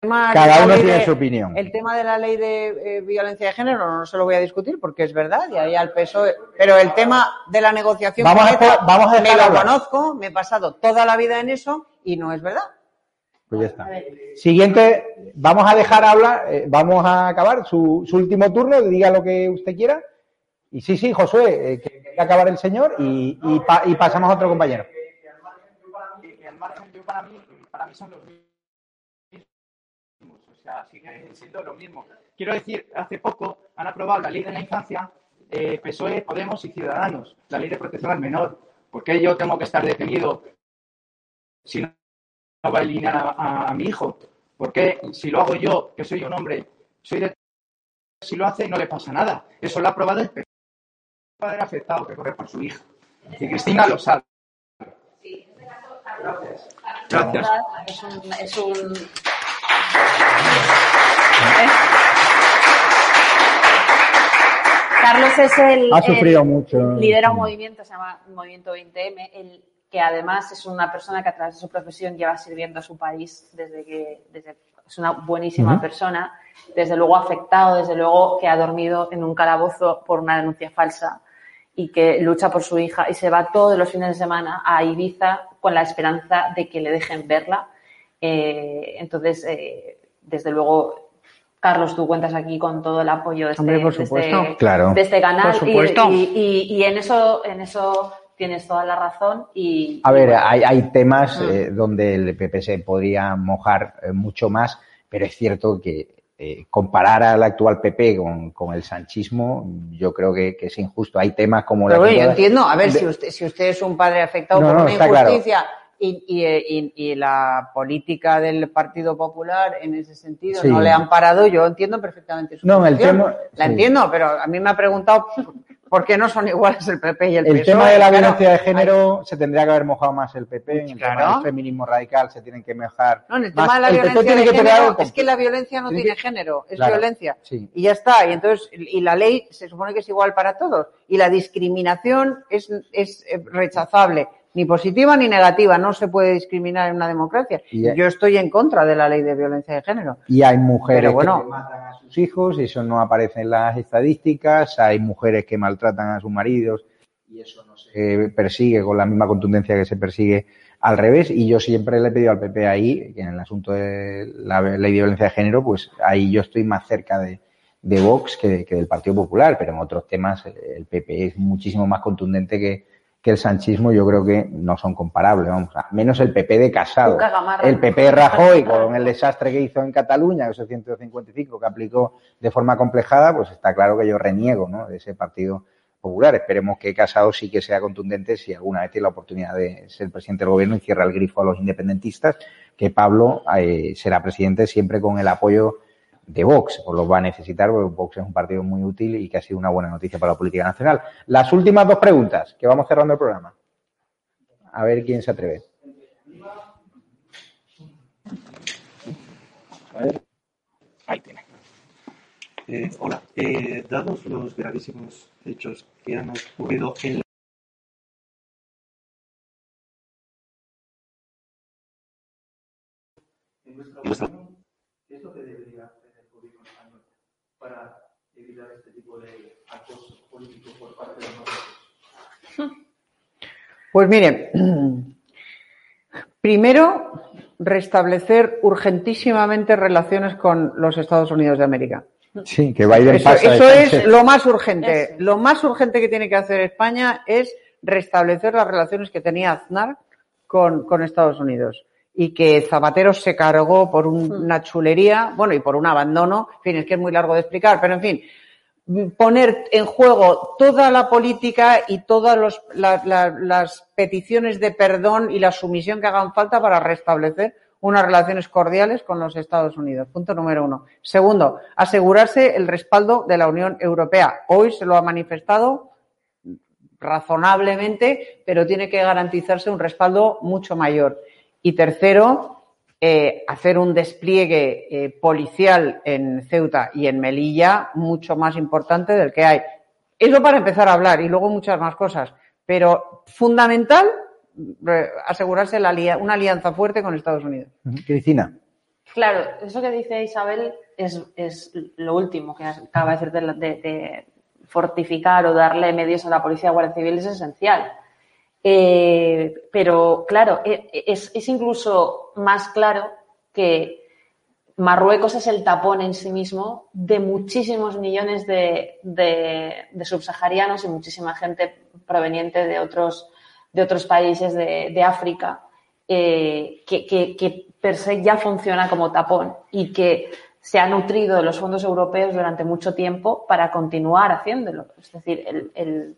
El tema de Cada la uno ley tiene de- su opinión. El tema de la ley de eh, violencia de género no se lo voy a discutir porque es verdad y ahí al PSOE. Pero el tema de la negociación Vamos con a vamos a me lo hablar. conozco, me he pasado toda la vida en eso y no es verdad. Pues ya está. Siguiente, vamos a dejar hablar, eh, vamos a acabar su, su último turno, diga lo que usted quiera. Y sí, sí, Josué, eh, que quería acabar el señor y, y, pa- y pasamos a otro compañero. que al margen yo para mí, para mí son los sea, sigue siendo lo mismo. Quiero decir, hace poco han aprobado la ley de la infancia, eh, PSOE, Podemos y Ciudadanos, la ley de protección al menor. ¿Por qué yo tengo que estar detenido si no va a eliminar a, a- a mi hijo? ¿Por qué si lo hago yo, que soy un hombre, soy de... Si lo hace, no le pasa nada. Eso lo ha aprobado el padre afectado que corre por su hija. Y Cristina lo sabe. Gracias. Es un, es un- Carlos es el, Ha sufrido el- mucho. lidera un movimiento, se llama Movimiento 20M, el, que además es una persona que a través de su profesión lleva sirviendo a su país desde que desde, es una buenísima persona, desde luego afectado, desde luego que ha dormido en un calabozo por una denuncia falsa y que lucha por su hija y se va todos los fines de semana a Ibiza con la esperanza de que le dejen verla. Eh, entonces, eh, desde luego, Carlos, tú cuentas aquí con todo el apoyo de este, Hombre, por de supuesto. este- Claro. de este canal Por y- supuesto. Y, y- y en eso en eso tienes toda la razón y A ver, hay, hay temas Mm. eh, donde el PP se podría mojar eh, mucho más, pero es cierto que eh, comparar al actual PP con, con el sanchismo, yo creo que, que es injusto. Hay temas como Pero la bueno, yo entiendo, a ver, de- si usted, si usted es un padre afectado No, por no, una está claro. injusticia y, y, y- la política del Partido Popular en ese sentido Sí. no le han parado, yo entiendo perfectamente su No, el tema- La sí. entiendo, pero a mí me ha preguntado porque no son iguales el PP y el, PSOE. El tema de la violencia de género se tendría que haber mojado más el PP, en el tema del feminismo radical se tienen que mojar No, en el más. tema de la El PP violencia tiene de que género, es que la violencia no Tiene tiene que- género, es Claro, violencia. sí. Y ya está. Y entonces, y la ley se supone que es igual para todos. Y la discriminación es, es eh, rechazable. Ni positiva ni negativa. No se puede discriminar en una democracia. Y Yo estoy en contra de la ley de violencia de género. Y hay mujeres Pero bueno. que matan a sus hijos y eso no aparece en las estadísticas. Hay mujeres que maltratan a sus maridos y eso no se persigue con la misma contundencia que se persigue al revés. Y yo siempre le he pedido al PP ahí, que en el asunto de la ley de violencia de género, pues ahí yo estoy más cerca de, de Vox que, que del Partido Popular, pero en otros temas el PP es muchísimo más contundente que, que el sanchismo. Yo creo que no son comparables, vamos, a menos el PP de Casado. El PP de Rajoy, con el desastre que hizo en Cataluña, esos 155 que aplicó de forma complejada, pues está claro que yo reniego ¿no? de ese partido popular. Esperemos que Casado sí que sea contundente si alguna vez tiene la oportunidad de ser presidente del gobierno y cierra el grifo a los independentistas, que Pablo eh, será presidente siempre con el apoyo de Vox, pues los va a necesitar, porque Vox es un partido muy útil y que ha sido una buena noticia para la política nacional. Las últimas dos preguntas, que vamos cerrando el programa. A ver quién se atreve. Ahí tiene. Eh, hola. Eh, dados los gravísimos hechos que han ocurrido en en nuestra opinión, ¿qué es lo que debería hacer el gobierno español para evitar este tipo de acoso político por parte de nosotros? Pues mire, primero, restablecer urgentísimamente relaciones con los Estados Unidos de América. Sí, que Biden Eso, pasa eso es lo más urgente. Lo más urgente que tiene que hacer España es restablecer las relaciones que tenía Aznar con, con Estados Unidos. Y que Zapatero se cargó por un- una chulería, bueno, y por un abandono. En fin, es que es muy largo de explicar, pero en fin, poner en juego toda la política y todas los- la- la- las peticiones de perdón y la sumisión que hagan falta para restablecer unas relaciones cordiales con los Estados Unidos. Punto número uno. Segundo, asegurarse el respaldo de la Unión Europea. Hoy se lo ha manifestado razonablemente, pero tiene que garantizarse un respaldo mucho mayor. Y tercero, eh, hacer un despliegue eh, policial en Ceuta y en Melilla mucho más importante del que hay. Eso para empezar a hablar y luego muchas más cosas. Pero fundamental, eh, asegurarse la una alianza fuerte con Estados Unidos. Cristina. Claro, eso que dice Isabel es, es lo último que acaba de decir de, de- de fortificar o darle medios a la policía y Guardia Civil es esencial. Eh, pero claro, e- es, es incluso más claro que Marruecos es el tapón en sí mismo de muchísimos millones de, de- subsaharianos y muchísima gente proveniente de otros, de otros países de, de África eh, que, que- que per se ya funciona como tapón y que se ha nutrido de los fondos europeos durante mucho tiempo para continuar haciéndolo. Es decir, el-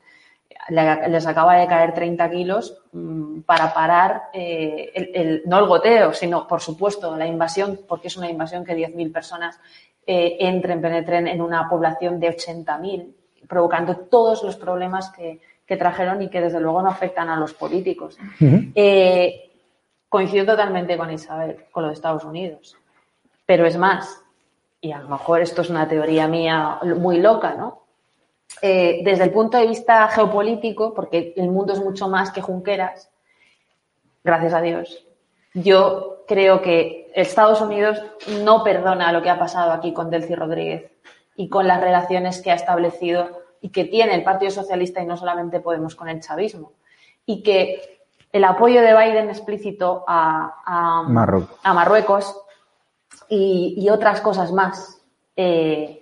les acaba de caer 30 kilos mm, para parar, eh, el- el- no el goteo, sino, por supuesto, la invasión, porque es una invasión que 10.000 personas eh, entren, penetren en una población de 80.000, provocando todos los problemas que, que trajeron y que, desde luego, no afectan a los políticos. Eh, coincido totalmente con Isabel, con lo de Estados Unidos. Pero es más, y a lo mejor esto es una teoría mía muy loca, ¿no? Eh, desde el punto de vista geopolítico, porque el mundo es mucho más que Junqueras, gracias a Dios, yo creo que Estados Unidos no perdona lo que ha pasado aquí con Delcy Rodríguez y con las relaciones que ha establecido y que tiene el Partido Socialista y no solamente Podemos con el chavismo. Y que el apoyo de Biden explícito a, a- Marruecos. a Marruecos y, y otras cosas más eh,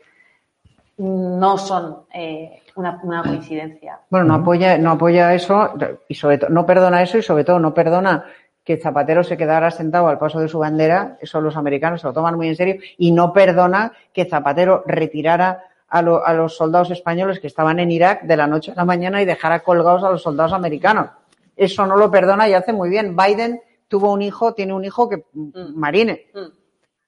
no son eh, una, una coincidencia. Bueno, no apoya, no apoya eso y sobre todo no perdona eso y sobre todo no perdona que Zapatero se quedara sentado al paso de su bandera, eso los americanos se lo toman muy en serio, y no perdona que Zapatero retirara a, lo- a los soldados españoles que estaban en Irak de la noche a la mañana y dejara colgados a los soldados americanos. Eso no lo perdona y hace muy bien. Biden tuvo un hijo, tiene un hijo que marine.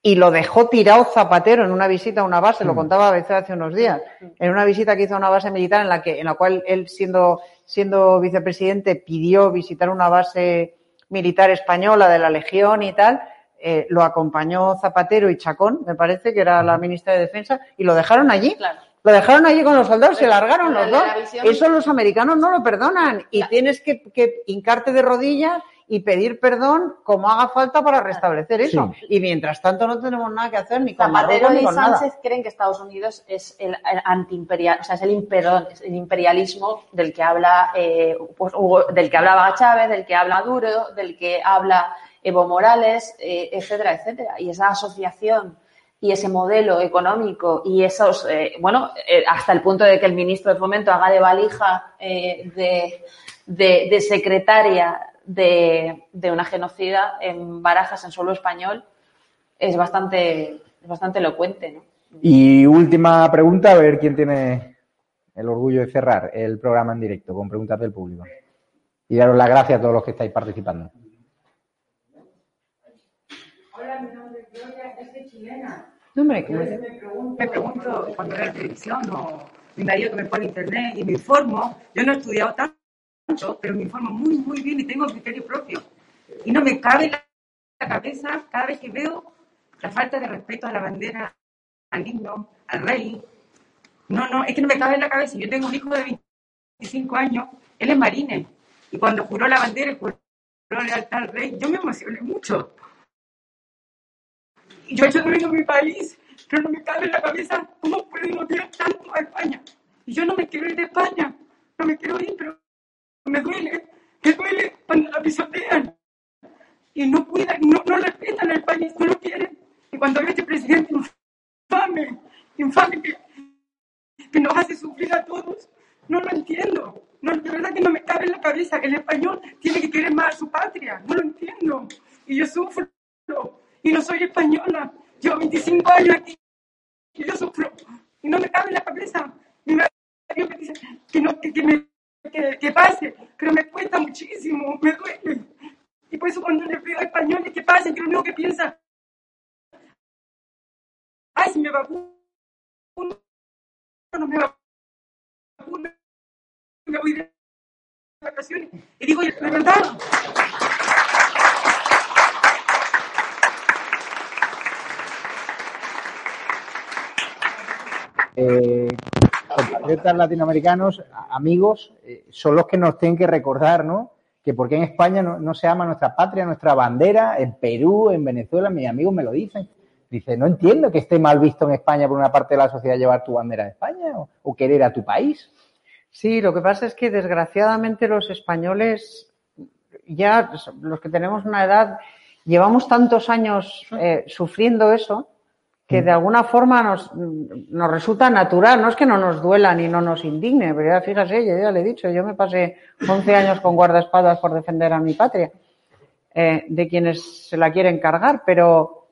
Y lo dejó tirado Zapatero en una visita a una base, lo Mm. contaba a veces hace unos días, en una visita que hizo a una base militar en la que, en la cual él siendo, siendo vicepresidente pidió visitar una base militar española de la Legión y tal, eh, lo acompañó Zapatero y Chacón, me parece que era la ministra de Defensa, y lo dejaron allí. Lo dejaron allí con los soldados, se largaron La- los la- dos. Eso los americanos no lo perdonan y tienes que, que hincarte de rodillas y pedir perdón como haga falta para restablecer eso. Y mientras tanto no tenemos nada que hacer ni con Zapatero Marruecos ni y con nada. Sánchez creen que Estados Unidos es el, antiimperial, o sea, es el, imperial- es el imperialismo del que habla eh, pues, Hugo- del que hablaba Chávez, del que habla Maduro, del que habla Evo Morales, eh, etcétera, etcétera. Y esa asociación y ese modelo económico y esos, eh, bueno, eh, hasta el punto de que el ministro de Fomento haga de valija eh, de, de- de secretaria de, de una genocida en Barajas, en suelo español, es bastante, es bastante elocuente, ¿no? Y última pregunta, a ver quién tiene el orgullo de cerrar el programa en directo con preguntas del público. Y daros las gracias a todos los que estáis participando. Hola, mi nombre es Gloria, yo soy chilena. No, hombre, Entonces me pregunto, me pregunto cuando veo la televisión o mi marido que me pone internet y me informo. Yo no he estudiado tanto, pero me informo muy, muy bien y tengo criterio propio. Y no me cabe en la cabeza cada vez que veo la falta de respeto a la bandera, al himno, al rey. No, no, es que no me cabe en la cabeza. Yo tengo un hijo de 25 años, él es marine. Y cuando juró la bandera juró lealtad al rey, yo me emocioné mucho. Y yo echo de menos mi país, pero no me cabe en la cabeza cómo pueden odiar tanto a España. Y yo no me quiero ir de España, no me quiero ir, pero me duele, me duele cuando la pisotean. Y no cuidan, no, no respetan al país, no lo quieren. Y cuando veo este presidente infame, infame que, que nos hace sufrir a todos, no lo entiendo. No, de verdad que no me cabe en la cabeza que el español tiene que querer más a su patria. No lo entiendo. Y yo sufro. Y no soy española. Llevo 25 años aquí. Y yo sufro. Y no me cabe en la cabeza. Mi marido me dice que, no, que, que me, que, pase. Pero me cuesta muchísimo. Me duele. Y por eso cuando le pido a españoles que pasen, que lo único que piensa, ay, si me vacuno, no me vacuno, me voy de vacaciones. Y digo, de verdad, Eh, compatriotas latinoamericanos, a- amigos, eh, son los que nos tienen que recordar, ¿no? Que porque en España no, se ama nuestra patria, nuestra bandera, en Perú, en Venezuela, mis amigos me lo dicen. Dice, no entiendo que esté mal visto en España por una parte de la sociedad llevar tu bandera de España o, o querer a tu país. Sí, lo que pasa es que desgraciadamente los españoles, ya los que tenemos una edad, llevamos tantos años eh, sufriendo eso que de alguna forma nos, nos resulta natural. No es que no nos duela ni no nos indigne, pero ya fíjese, yo ya le he dicho, yo me pasé 11 años con guardaespaldas por defender a mi patria, eh, de quienes se la quieren cargar, pero,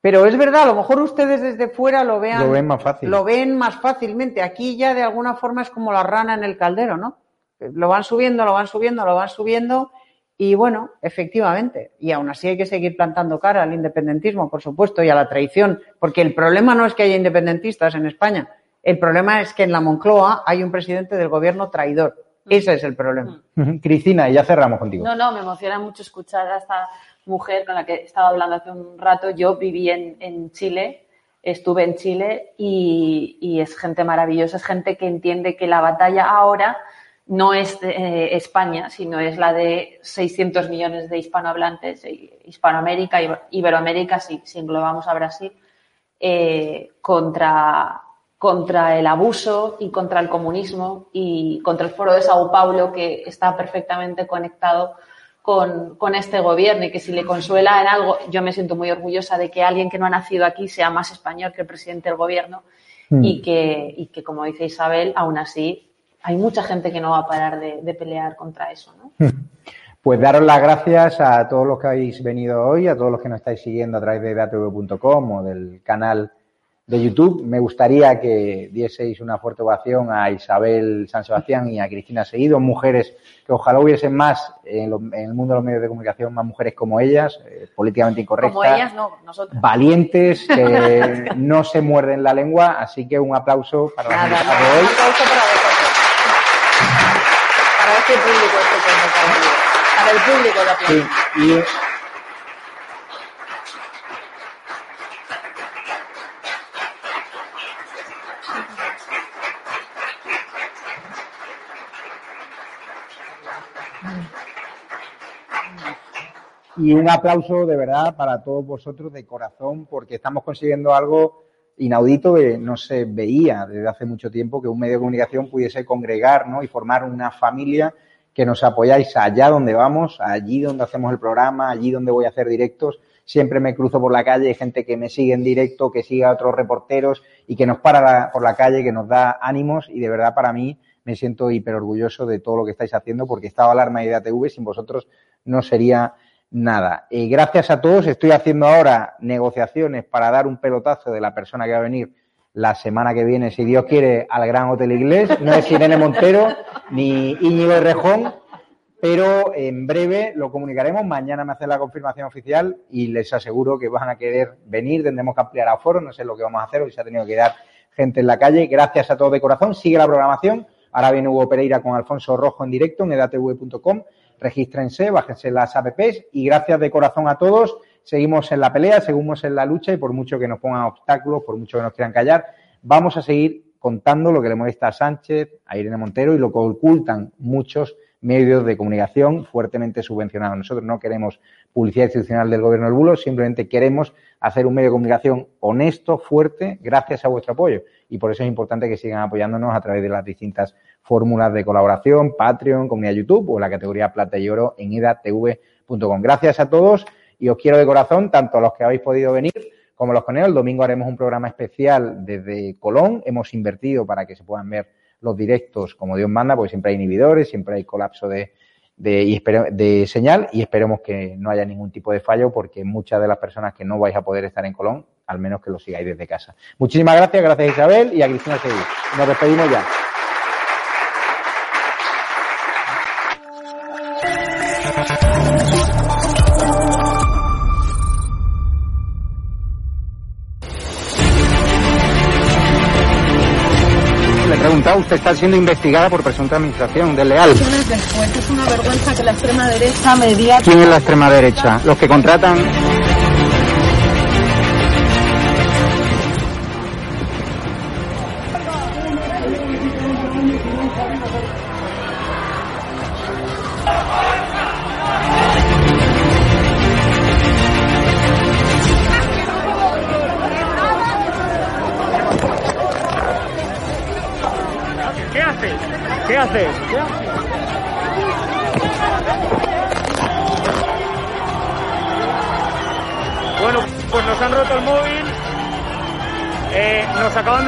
pero es verdad, a lo mejor ustedes desde fuera lo vean Lo ven más fácil. lo ven más fácilmente. Aquí ya de alguna forma es como la rana en el caldero, ¿no? Lo van subiendo, lo van subiendo, lo van subiendo y bueno, efectivamente. Y aún así hay que seguir plantando cara al independentismo, por supuesto, y a la traición, porque el problema no es que haya independentistas en España. El problema es que en la Moncloa hay un presidente del gobierno traidor. Ese es el problema. Cristina, y ya cerramos contigo. No, no, me emociona mucho escuchar a esta mujer con la que estaba hablando hace un rato. Yo viví en, en Chile, estuve en Chile y, y es gente maravillosa, es gente que entiende que la batalla ahora no es de, eh, España, sino es la de 600 millones de hispanohablantes, eh, Hispanoamérica, Iber- Iberoamérica, si, si englobamos a Brasil, eh, contra, contra el abuso y contra el comunismo y contra el foro de Sao Paulo que está perfectamente conectado con, con este gobierno y que si le consuela en algo, yo me siento muy orgullosa de que alguien que no ha nacido aquí sea más español que el presidente del gobierno Mm. y, que, y que, como dice Isabel, aún así hay mucha gente que no va a parar de, de pelear contra eso. ¿no? Pues daros las gracias a todos los que habéis venido hoy, a todos los que nos estáis siguiendo a través de datv.com o del canal de YouTube. Me gustaría que dieseis una fuerte ovación a Isabel San Sebastián y a Cristina Seguido, mujeres que ojalá hubiesen más en, lo- en el mundo de los medios de comunicación, más mujeres como ellas, eh, políticamente incorrectas, Como ellas, no, nosotros. valientes, que no se muerden la lengua. Así que un aplauso para las Nada, nada, de un hoy. aplauso para. Para este público venido. Para el público de aplauso. Sí, y Y un aplauso de verdad para todos vosotros de corazón, porque estamos consiguiendo algo inaudito no se veía desde hace mucho tiempo, que un medio de comunicación pudiese congregar ¿no? y formar una familia que nos apoyáis allá donde vamos, allí donde hacemos el programa, allí donde voy a hacer directos. Siempre me cruzo por la calle, hay gente que me sigue en directo, que sigue a otros reporteros y que nos para por la calle, que nos da ánimos y de verdad para mí me siento hiper orgulloso de todo lo que estáis haciendo porque estaba Alarma y TV, sin vosotros no sería nada. Eh, gracias a todos, estoy haciendo ahora negociaciones para dar un pelotazo de la persona que va a venir la semana que viene, si Dios quiere, al Gran Hotel Inglés. No es Irene Montero ni Íñigo Rejón, pero en breve lo comunicaremos. Mañana me hacen la confirmación oficial y les aseguro que van a querer venir. Tendremos que ampliar aforo, no sé lo que vamos a hacer, hoy se ha tenido que dar gente en la calle. Gracias a todos de corazón. Sigue la programación. Ahora viene Hugo Pereira con Alfonso Rojo en directo en edatv.com. Regístrense, bájense las apps y gracias de corazón a todos. Seguimos en la pelea, seguimos en la lucha y por mucho que nos pongan obstáculos, por mucho que nos quieran callar, vamos a seguir contando lo que le molesta a Sánchez, a Irene Montero y lo que ocultan muchos medios de comunicación fuertemente subvencionados. Nosotros no queremos publicidad institucional del gobierno del bulo, simplemente queremos hacer un medio de comunicación honesto, fuerte, gracias a vuestro apoyo. Y por eso es importante que sigan apoyándonos a través de las distintas fórmulas de colaboración, Patreon, comunidad YouTube o la categoría Plata y Oro en idatv.com. Gracias a todos y os quiero de corazón, tanto a los que habéis podido venir como los no. El domingo haremos un programa especial desde Colón. Hemos invertido para que se puedan ver los directos como Dios manda, porque siempre hay inhibidores, siempre hay colapso de, de, de señal y esperemos que no haya ningún tipo de fallo porque muchas de las personas que no vais a poder estar en Colón, al menos que lo sigáis desde casa. Muchísimas gracias, gracias Isabel y a Cristina Seguí. Nos despedimos ya. Usted está siendo investigada por presunta administración desleal. después. Es una vergüenza que la extrema derecha media. ¿Quién es la extrema derecha? Los que contratan.